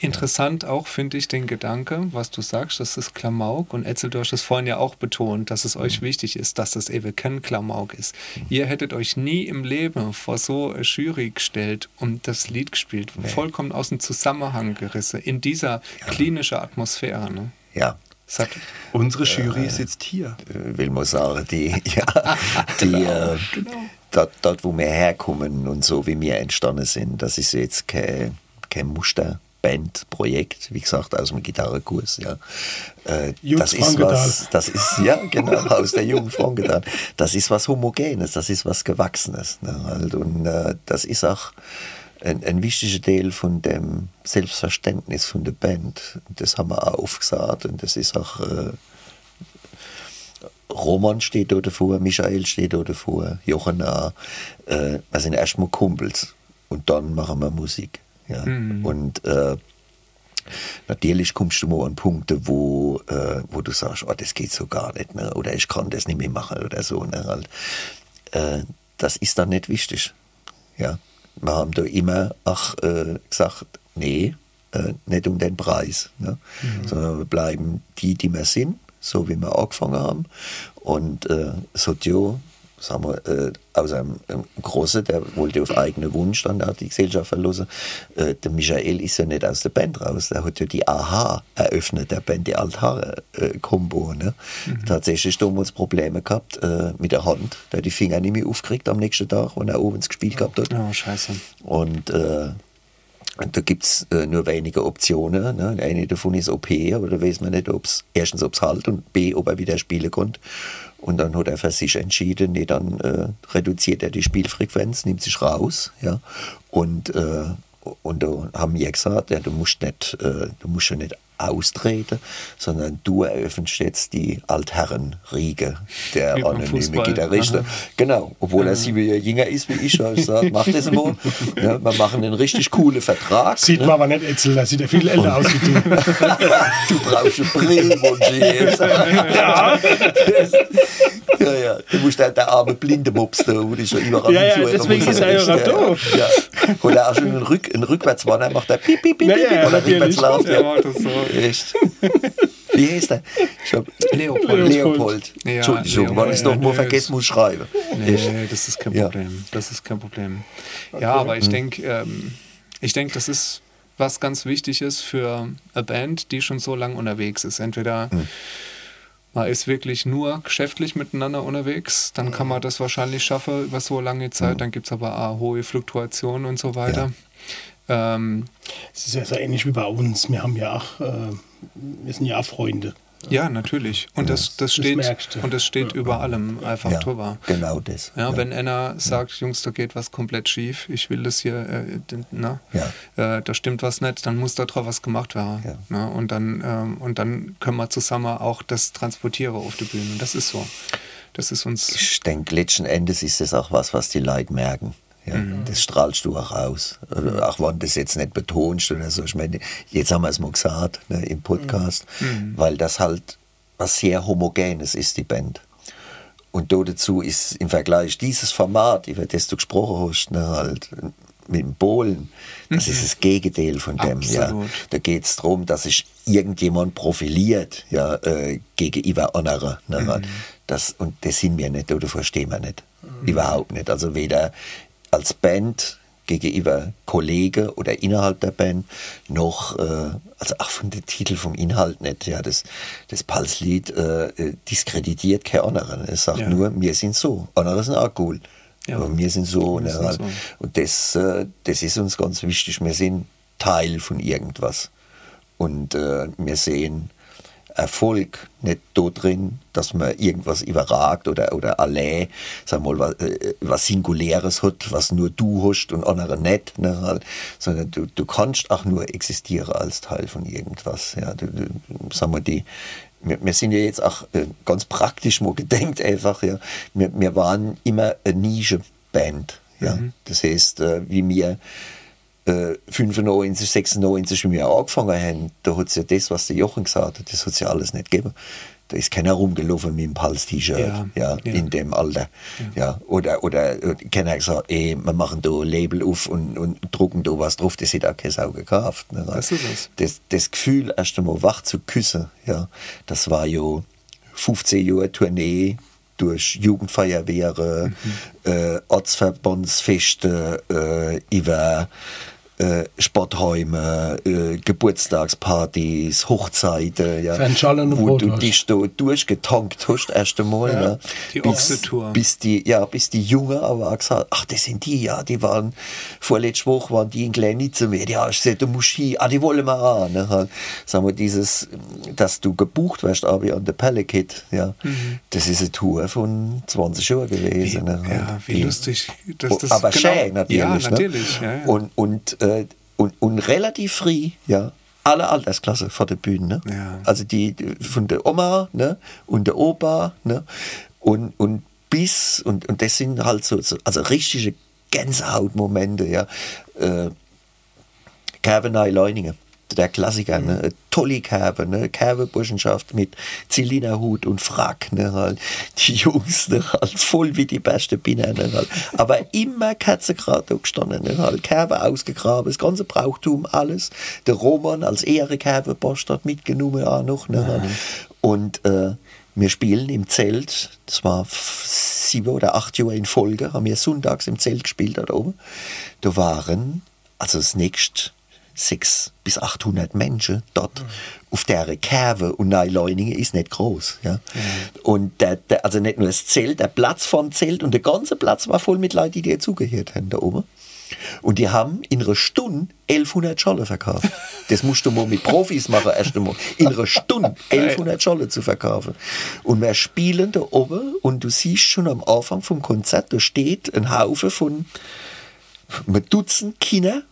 S1: Interessant auch finde ich den Gedanke, was du sagst, das ist Klamauk und Etzel, du hast es vorhin ja auch betont, dass es euch mhm. wichtig ist, dass das eben kein Klamauk ist. Mhm. Ihr hättet euch nie im Leben vor so eine Jury gestellt und das Lied gespielt, nee. vollkommen aus dem Zusammenhang gerissen, in dieser ja. klinischen Atmosphäre. Ne?
S3: Ja.
S4: Hat, Unsere Jury äh, sitzt hier.
S3: Will man sagen, die, [laughs] ja, die, genau, äh, genau. Dort, dort, wo wir herkommen und so, wie wir entstanden sind, das ist jetzt kein, kein Muster Bandprojekt, wie gesagt, aus dem Gitarrenkurs. Ja. Äh, das ist was, das ist, ja, genau, aus der Jungfrankenthal. Das ist was Homogenes, das ist was Gewachsenes. Ne, halt. Und äh, das ist auch ein, ein wichtiger Teil von dem Selbstverständnis von der Band. Das haben wir auch aufgesagt und das ist auch äh, Roman steht da davor, Michael steht da davor, Jochen auch. Äh, wir sind erstmal Kumpels und dann machen wir Musik. Ja.
S1: Mhm.
S3: Und äh, natürlich kommst du mal an Punkte, wo, äh, wo du sagst, oh, das geht so gar nicht, ne? oder ich kann das nicht mehr machen oder so. Ne? Halt. Äh, das ist dann nicht wichtig. Ja. Wir haben da immer auch, äh, gesagt, nee, äh, nicht um den Preis, ne? sondern wir bleiben die, die wir sind, so wie wir angefangen haben. Und äh, ja, sagen wir, äh, aus einem, einem Großen, der wollte auf eigenen Wunsch dann auch die Gesellschaft verlassen. Äh, der Michael ist ja nicht aus der Band raus, der hat ja die AHA eröffnet, der Band, die Altar-Kombo. Ne? Tatsächlich damals Probleme gehabt äh, mit der Hand, der hat die Finger nicht mehr aufgekriegt am nächsten Tag, wenn er oben gespielt gehabt hat.
S1: Oh, scheiße.
S3: Und äh, da gibt es äh, nur wenige Optionen. Ne? Eine davon ist OP, aber da weiß man nicht, ob es erstens ob es halt und B, ob er wieder spielen konnte. Und dann hat er für sich entschieden, nee, dann äh, reduziert er die Spielfrequenz, nimmt sich raus, ja. Und, äh, und da haben wir gesagt, ja, du musst nicht, äh, du musst ja nicht austreten, sondern du eröffnest jetzt die Altherrenriege der
S1: Wie beim
S3: anonyme
S1: Fußball.
S3: Gitarristen. Genau, obwohl er sieben Jahre jünger ist wie ich, habe ich gesagt, mach das mal. Ja, wir machen einen richtig coolen Vertrag.
S2: Sieht man aber nicht Etzel, da sieht er viel älter aus wie du. [laughs]
S3: Du brauchst eine Brille, mon Dieu. Ja. ja, ja. Du musst der, der arme blinde Mops da, wo die schon überall
S2: Ja, ja, deswegen ist er ja da.
S3: Ja. Und er auch schon einen, Rück, einen Rückwärtswanner macht er piep, piep, piep,
S2: Ja,
S3: piep,
S2: ja,
S3: und er
S2: natürlich.
S3: rückwärts läuft.
S1: Ja, das so.
S3: Echt. [laughs] Wie heißt der? Ich hab,
S1: Leopold.
S3: Leopold.
S1: Ja,
S3: Entschuldigung,
S1: Leopold.
S3: weil ich es doch
S2: Ja,
S3: mal
S2: nee,
S3: vergessen muss schreiben.
S1: Nee, das ist kein
S3: Ja.
S1: Problem. Das ist kein Problem. Ja, aber ich denke, ähm, ich denke, das ist was ganz wichtig ist für eine Band, die schon so lange unterwegs ist. Entweder man ist wirklich nur geschäftlich miteinander unterwegs, dann kann man das wahrscheinlich schaffen über so lange Zeit. Dann gibt es aber auch hohe Fluktuationen und so weiter. Ähm,
S2: Es ist ja so ähnlich wie bei uns. Wir haben ja auch, äh, wir sind ja auch Freunde.
S1: ja, natürlich. Und das, das
S2: Das
S1: steht,
S2: du.
S1: und das steht über allem einfach
S3: Ja,
S1: drüber.
S3: genau das.
S1: Ja, wenn einer sagt, Jungs, da geht was komplett schief, ich will das hier, äh, na,
S3: Ja.
S1: äh, da stimmt was nicht, dann muss da drauf was gemacht werden.
S3: Ja.
S1: Na, und, dann, ähm, und dann können wir zusammen auch das transportieren auf die Bühne. Und das ist so. Das ist uns.
S3: Ich denke, letzten Endes ist das auch was, was die Leute merken. Ja, Das strahlst du auch aus. Oder Auch wenn du das jetzt nicht betonst oder so. Ich meine, jetzt haben wir es mal gesagt ne, im Podcast, weil das halt was sehr Homogenes ist, die Band. Und da dazu ist im Vergleich dieses Format, über das du gesprochen hast, ne, halt mit dem Polen, das ist das Gegenteil von dem. Ja. Da geht es darum, dass sich irgendjemand profiliert ja, äh, gegenüber anderen. Ne? Das, und das sind wir nicht, oder verstehen wir nicht. Überhaupt nicht. Also weder als Band gegenüber Kollegen oder innerhalb der Band, noch, äh, also auch von dem Titel, vom Inhalt nicht. Ja, das, das Pulslied äh, äh, diskreditiert keine anderen. Es sagt
S1: Ja.
S3: nur, wir sind so. Andere sind auch cool.
S1: Ja.
S3: Aber wir sind so.
S1: Wir sind so.
S3: Und das, äh, das ist uns ganz wichtig. Wir sind Teil von irgendwas. Und äh, wir sehen Erfolg nicht da drin, dass man irgendwas überragt oder, oder allein, sag mal, was, äh, was Singuläres hat, was nur du hast und andere nicht, ne, halt, sondern du, du kannst auch nur existieren als Teil von irgendwas. Ja, du, du, sag mal, die, wir, wir sind ja jetzt auch äh, ganz praktisch mal gedenkt einfach, ja. Wir, wir waren immer eine Nische-Band, ja. Das heißt, äh, wie wir äh, 95, 96, wie wir angefangen haben, da hat es ja das, was der Jochen gesagt hat, das hat es ja alles nicht gegeben. Da ist keiner rumgelaufen mit dem Pals-T-Shirt
S1: Ja,
S3: ja,
S1: ja.
S3: in dem Alter. Ja. Oder, oder äh, keiner hat gesagt, ey, wir machen da ein Label auf und, und drucken da was drauf, das hat auch keine Sau gekauft. Ne?
S1: Das ist es.
S3: Das, das Gefühl, erst einmal wach zu küssen, ja, das war ja 15 Jahre Tournee durch Jugendfeuerwehre,
S1: Mhm.
S3: äh, Ortsverbandsfeste, äh, über äh, Sporträume, äh, Geburtstagspartys, Hochzeiten, ja, wo du dich da durchgetankt hast, erst einmal.
S2: Ja.
S3: Ne?
S1: Die
S3: bis, bis die, ja, bis die Jungen aber auch gesagt, ach, das sind die, ja, die waren, vorletzte Woche waren die in Glänitze mit, ja, ich sag, du musst hin, ah, die wollen wir an, ne? sagen wir, dieses, dass du gebucht wirst, aber an der Pellekit, ja, das ist eine Tour von 20 Jahren gewesen. ne?
S1: Mhm. ja, wie
S3: Die-
S1: lustig. dass
S3: Oh,
S1: das
S3: aber
S1: genau-
S3: schön natürlich.
S1: Ja,
S3: ne?
S1: natürlich. Ja, ja.
S3: Und, und, äh, und, und relativ frei, ja. Alle Altersklasse vor der Bühne. Ne?
S1: Ja.
S3: Also die von der Oma ne? und der Opa. Ne? Und, und bis, und, und das sind halt so, so also richtige Gänsehautmomente. Ja? Äh, Kervenei Leuningen, der Klassiker, ne? Tolle Kerbe, ne? Kerbeburschenschaft mit Zylinderhut und Frack, ne? Halt. Die Jungs, ne? Halt, voll wie die beste Biene, ne? Halt. Aber immer Katze gerade gestanden, ne? Halt. Kerbe ausgegraben, das ganze Brauchtum, alles. Der Roman als Ehrekerbepost hat mitgenommen auch noch, ne? Halt. Und äh, wir spielen im Zelt, das war sieben oder acht Jahre in Folge, haben wir sonntags im Zelt gespielt da oben. Da waren, also das nächste, sechs bis 800 Menschen dort auf der Kerve und Neuleuningen ist nicht groß. Ja? Und der, der, also nicht nur das Zelt, der Platz vom Zelt und der ganze Platz war voll mit Leuten, die dir zugehört haben da oben. Und die haben in einer Stunde 1100 Scholle verkauft. [laughs] Das musst du mal mit Profis machen, erst einmal. In einer Stunde [laughs] 1100 Scholle zu verkaufen. Und wir spielen da oben und du siehst schon am Anfang vom Konzert, da steht ein Haufen von einem Dutzend Kinder,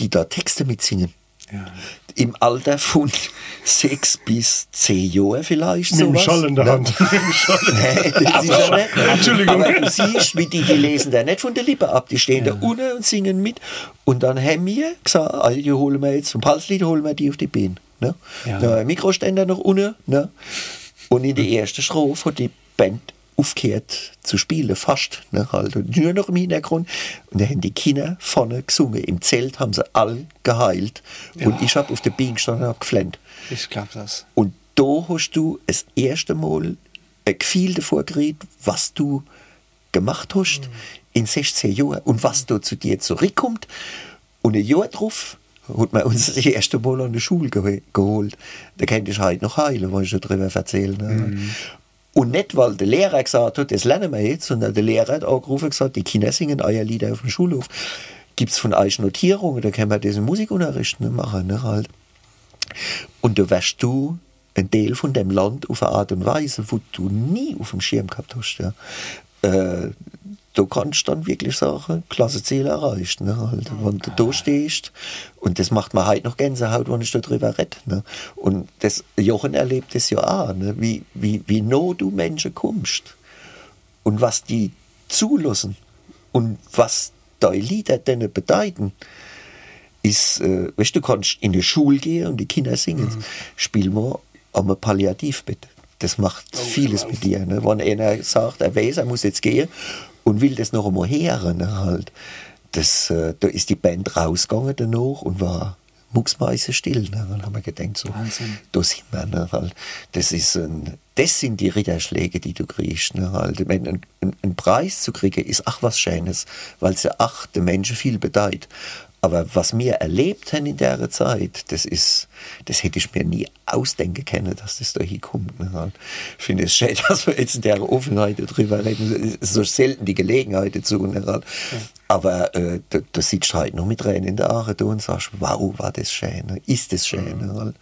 S3: die da Texte mitsingen.
S1: Ja.
S3: Im Alter von [laughs] sechs bis zehn Jahren vielleicht.
S2: Mit dem. Schall in der? Hand. [laughs]
S3: Nee, das ist ja nicht.
S2: Entschuldigung.
S3: Aber du siehst, wie die, die lesen da nicht von der Lippe ab. Die stehen da unten und singen mit. Und dann haben wir gesagt, ah, die holen wir jetzt, vom Palslied holen wir die auf die Beine. Ne?
S1: Ja.
S3: Ja. Dann Mikroständer noch unten. Ne? Und in der ersten Strophe hat die Band aufgehört zu spielen, fast. Ne? Halt. Und nur noch im Hintergrund. Und dann haben die Kinder vorne gesungen. Im Zelt haben sie alle geheilt. Und ich habe auf der Beine gestanden und habe geflennt.
S1: Ich glaube das.
S3: Und da hast du das erste Mal ein Gefühl davor gekriegt, was du gemacht hast in 16 Jahren und was da zu dir zurückkommt. Und ein Jahr drauf hat man uns das erste Mal an der Schule geho- geholt. Da könnte ich heute noch heilen, was ich darüber erzählen. Ne? Und nicht, weil der Lehrer gesagt hat, das lernen wir jetzt, sondern der Lehrer hat angerufen und gesagt, die Kinder singen euer Lieder auf dem Schulhof. Gibt es von euch Notierungen, da können wir diesen Musikunterricht ne, machen. Ne, halt. Und da wärst du ein Teil von dem Land auf eine Art und Weise, wo du nie auf dem Schirm gehabt hast. Ja. Äh, du kannst dann wirklich sagen, Klassenziel erreicht. Ne, halt. Wenn du da stehst, und das macht mir heute noch Gänsehaut, wenn ich darüber rede. Ne. Und das, Jochen erlebt das ja auch, ne, wie, wie, wie nah du Menschen kommst und was die zulassen und was deine Lieder denen bedeuten ist, äh, weißt du, du kannst in die Schule gehen und die Kinder singen.
S2: Mhm.
S3: Spiel mal am Palliativbett. Das macht
S2: Oh,
S3: vieles mit dir. Ne? Wenn einer sagt, er weiß, er muss jetzt gehen und will das noch einmal hören, ne? halt, das, äh, da ist die Band rausgegangen danach und war mucksmeise still. Ne? Dann haben wir gedacht, so,
S1: Wahnsinn.
S3: da sind wir. Ne? Halt, das, ist ein, das sind die Ritterschläge, die du kriegst. Ne? Halt, wenn ein, ein, ein Preis zu kriegen, ist ach was Schönes, weil es ja ach den Menschen viel bedeutet. Aber was wir erlebt haben in der Zeit, das ist, das hätte ich mir nie ausdenken können, dass das da hinkommt. Ich finde es schön, [laughs] dass wir jetzt in der Offenheit darüber reden. Es ist so selten die Gelegenheit dazu. Ne? Halt. Aber äh, da, da sitzt halt noch mit Tränen in der da und sagst, wow, war das schön, ne? ist das schön. Ne? Halt.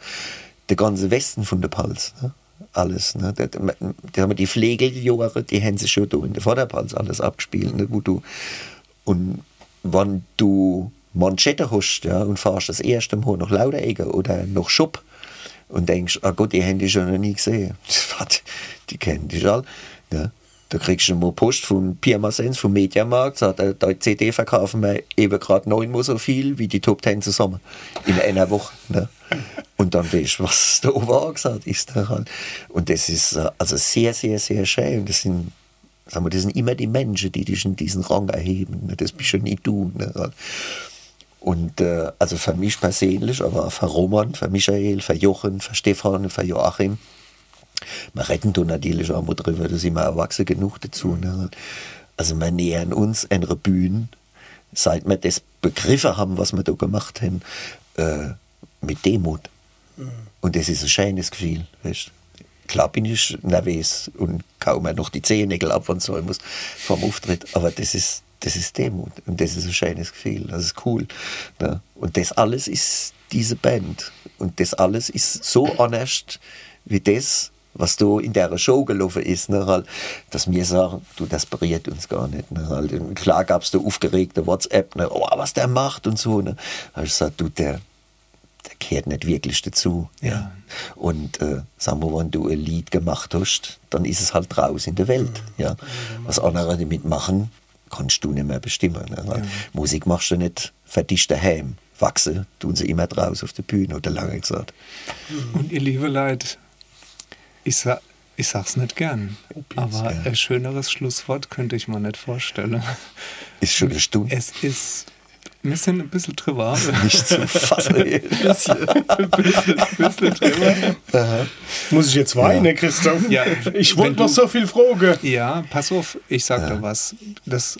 S3: Der ganze Westen von der Pals. Ne? Alles. Ne? Da, da, haben wir die Pflegeljahre, die haben sie schon da in der Vorderpals alles abgespielt. Ne? Wo du, und wenn du Manschette hast ja, und fährst das erste Mal nach Lauderegge oder nach Schupp und denkst, ah Gott, die haben die schon noch nie gesehen. [laughs] Die kennen die schon. Ja. Da kriegst du mal Post von Pirmasens, vom Mediamarkt, sagt, äh, die CD verkaufen wir eben gerade neunmal so viel wie die Top Ten zusammen. In einer Woche. Ne? Und dann weißt du, was da oben angesagt ist. Halt. Und das ist äh, also sehr, sehr, sehr schön. Das sind, sagen wir, das sind immer die Menschen, die dich in diesen Rang erheben. Ne? Das bist schon nicht du. Ne? Und äh, also für mich persönlich, aber auch für Roman, für Michael, für Jochen, für Stefan, für Joachim, wir reden da natürlich auch mal drüber, da sind wir erwachsen genug dazu. Ne? Also wir nähern uns einer Bühne, seit wir das begriffen haben, was wir da gemacht haben, äh, mit Demut. Und das ist ein schönes Gefühl. Weißt? Klar bin ich nervös und kaum mehr noch die Zehennägel ab und so ich muss vom Auftritt, aber das ist, das ist Demut und das ist ein schönes Gefühl, das ist cool. Ne? Und das alles ist diese Band und das alles ist so honest wie das, was da in der Show gelaufen ist, ne, halt, dass wir sagen, du, das berührt uns gar nicht. Ne, halt. Und Klar gab es da aufgeregte WhatsApp, ne, oh, was der macht und so. Ne. Da hab ich gesagt, du, der, der kehrt nicht wirklich dazu. Ja. Und äh, sagen wir, wenn du ein Lied gemacht hast, dann ist es halt raus in der Welt. Ja. Was andere damit machen, kannst du nicht mehr bestimmen. Ne? Weil Musik machst du nicht für dich daheim. Wachsen tun sie immer draus auf der Bühne, oder lange gesagt.
S1: Und ihr liebe Leute, ich, sa ich sag's nicht gern, aber
S3: ja.
S1: ein schöneres Schlusswort könnte ich mir nicht vorstellen.
S3: Ist schon eine Stunde.
S1: Es ist, wir sind ein bisschen drüber. [laughs]
S3: nicht zu fassen. [laughs]
S1: ein bisschen, bisschen drüber.
S2: Muss ich jetzt weinen, Christoph?
S1: Ja,
S2: ich wollte noch so viel fragen.
S1: Ja, pass auf, ich sag dir was. Das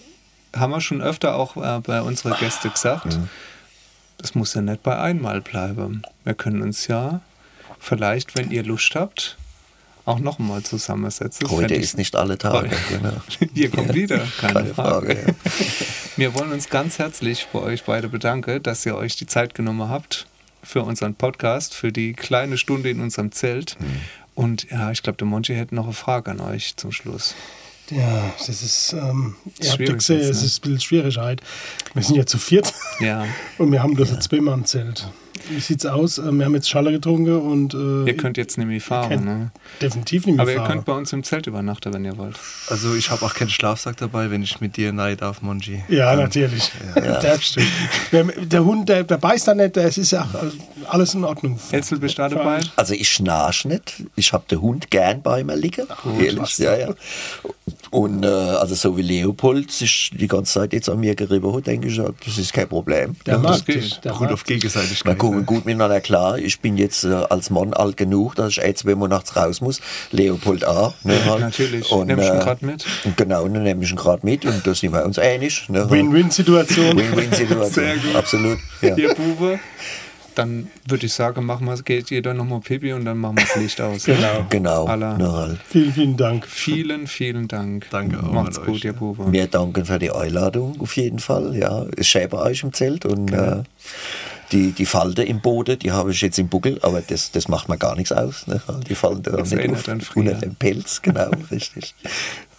S1: haben wir schon öfter auch äh, bei unseren Gästen gesagt. Das muss ja nicht bei einmal bleiben. Wir können uns ja vielleicht, wenn ihr Lust habt, auch noch mal zusammensetzen. Das
S3: Heute ist nicht alle Tage. Genau. [laughs]
S1: Ihr kommt wieder, keine,
S3: Keine
S1: Frage.
S3: Frage, [laughs]
S1: Wir wollen uns ganz herzlich bei euch beide bedanken, dass ihr euch die Zeit genommen habt für unseren Podcast, für die kleine Stunde in unserem Zelt.
S3: Mhm.
S1: Und ja, ich glaube, der Monty hätte noch eine Frage an euch zum Schluss.
S2: Ja, das ist, ähm, ihr habt ja
S1: Schwierig
S2: gesehen,
S1: jetzt,
S2: es
S1: ne?
S2: ist ein bisschen Schwierigkeit. Wir sind ja zu viert
S1: Ja, [laughs]
S2: und wir haben bloß ein Zwei-Mann-Zelt. Wie sieht's aus? Äh, Wir haben jetzt Schalle getrunken und äh,
S1: ihr könnt jetzt nämlich fahren, ne?
S2: definitiv nicht mehr
S1: Aber ihr
S2: fahren.
S1: könnt bei uns im Zelt übernachten, wenn ihr wollt.
S4: Also ich habe auch keinen Schlafsack dabei, wenn ich mit dir nein darf, Monji.
S2: Ja, natürlich. [laughs] Der, der, der Hund, der, der beißt da nicht, das ist ja auch alles in Ordnung.
S1: Etzel, bist du da dabei?
S3: Also ich schnarch nicht. Ich habe den Hund gern bei mir liegen. Ehrlich, ja, ja. Und äh, also so wie Leopold sich die ganze Zeit jetzt an mir gerieben hat, denke ich, das ist kein Problem.
S2: Der
S3: ja,
S2: mag
S1: das.
S2: Der
S4: Gut
S2: mag
S4: auf Gegenseitigkeit.
S3: wir kommen gut miteinander klar. Ich bin jetzt äh, als Mann alt genug, dass ich jetzt, wenn man nachts raus muss, Leopold auch. Ne, halt.
S1: Natürlich.
S3: Und,
S1: Nimm ich ihn grad mit.
S3: Genau, und dann nehme ich ihn gerade mit und da sind wir uns einig. Ne.
S2: Win-Win-Situation.
S3: Win-Win-Situation. [laughs]
S1: Sehr gut.
S3: Absolut. Ja.
S1: Ihr Bube. Dann würde ich sagen, machen wir, geht jeder nochmal Pipi und dann machen wir das Licht aus.
S2: Genau.
S3: Genau. Ne, halt.
S2: Vielen, vielen Dank.
S1: Vielen, vielen Dank.
S4: Danke auch
S1: Macht's gut,
S4: euch,
S1: ihr
S4: ja.
S1: Bube.
S3: Wir danken für die Einladung auf jeden Fall. Ja, es bei euch im Zelt und äh, die, die Falte im Boden, die habe ich jetzt im Buckel, aber das, das macht mir gar nichts aus. Ne? Die fallen da
S1: Das
S3: nicht auf, unter dem Pelz, genau, [laughs] richtig.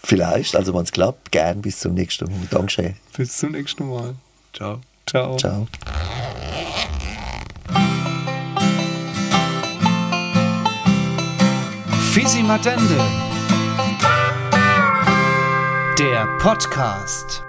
S3: Vielleicht, also wenn es klappt, gern bis zum nächsten Mal. Dankeschön.
S1: Bis zum nächsten Mal.
S4: Ciao.
S1: Ciao.
S3: Ciao.
S5: Fisi Matende. Der Podcast.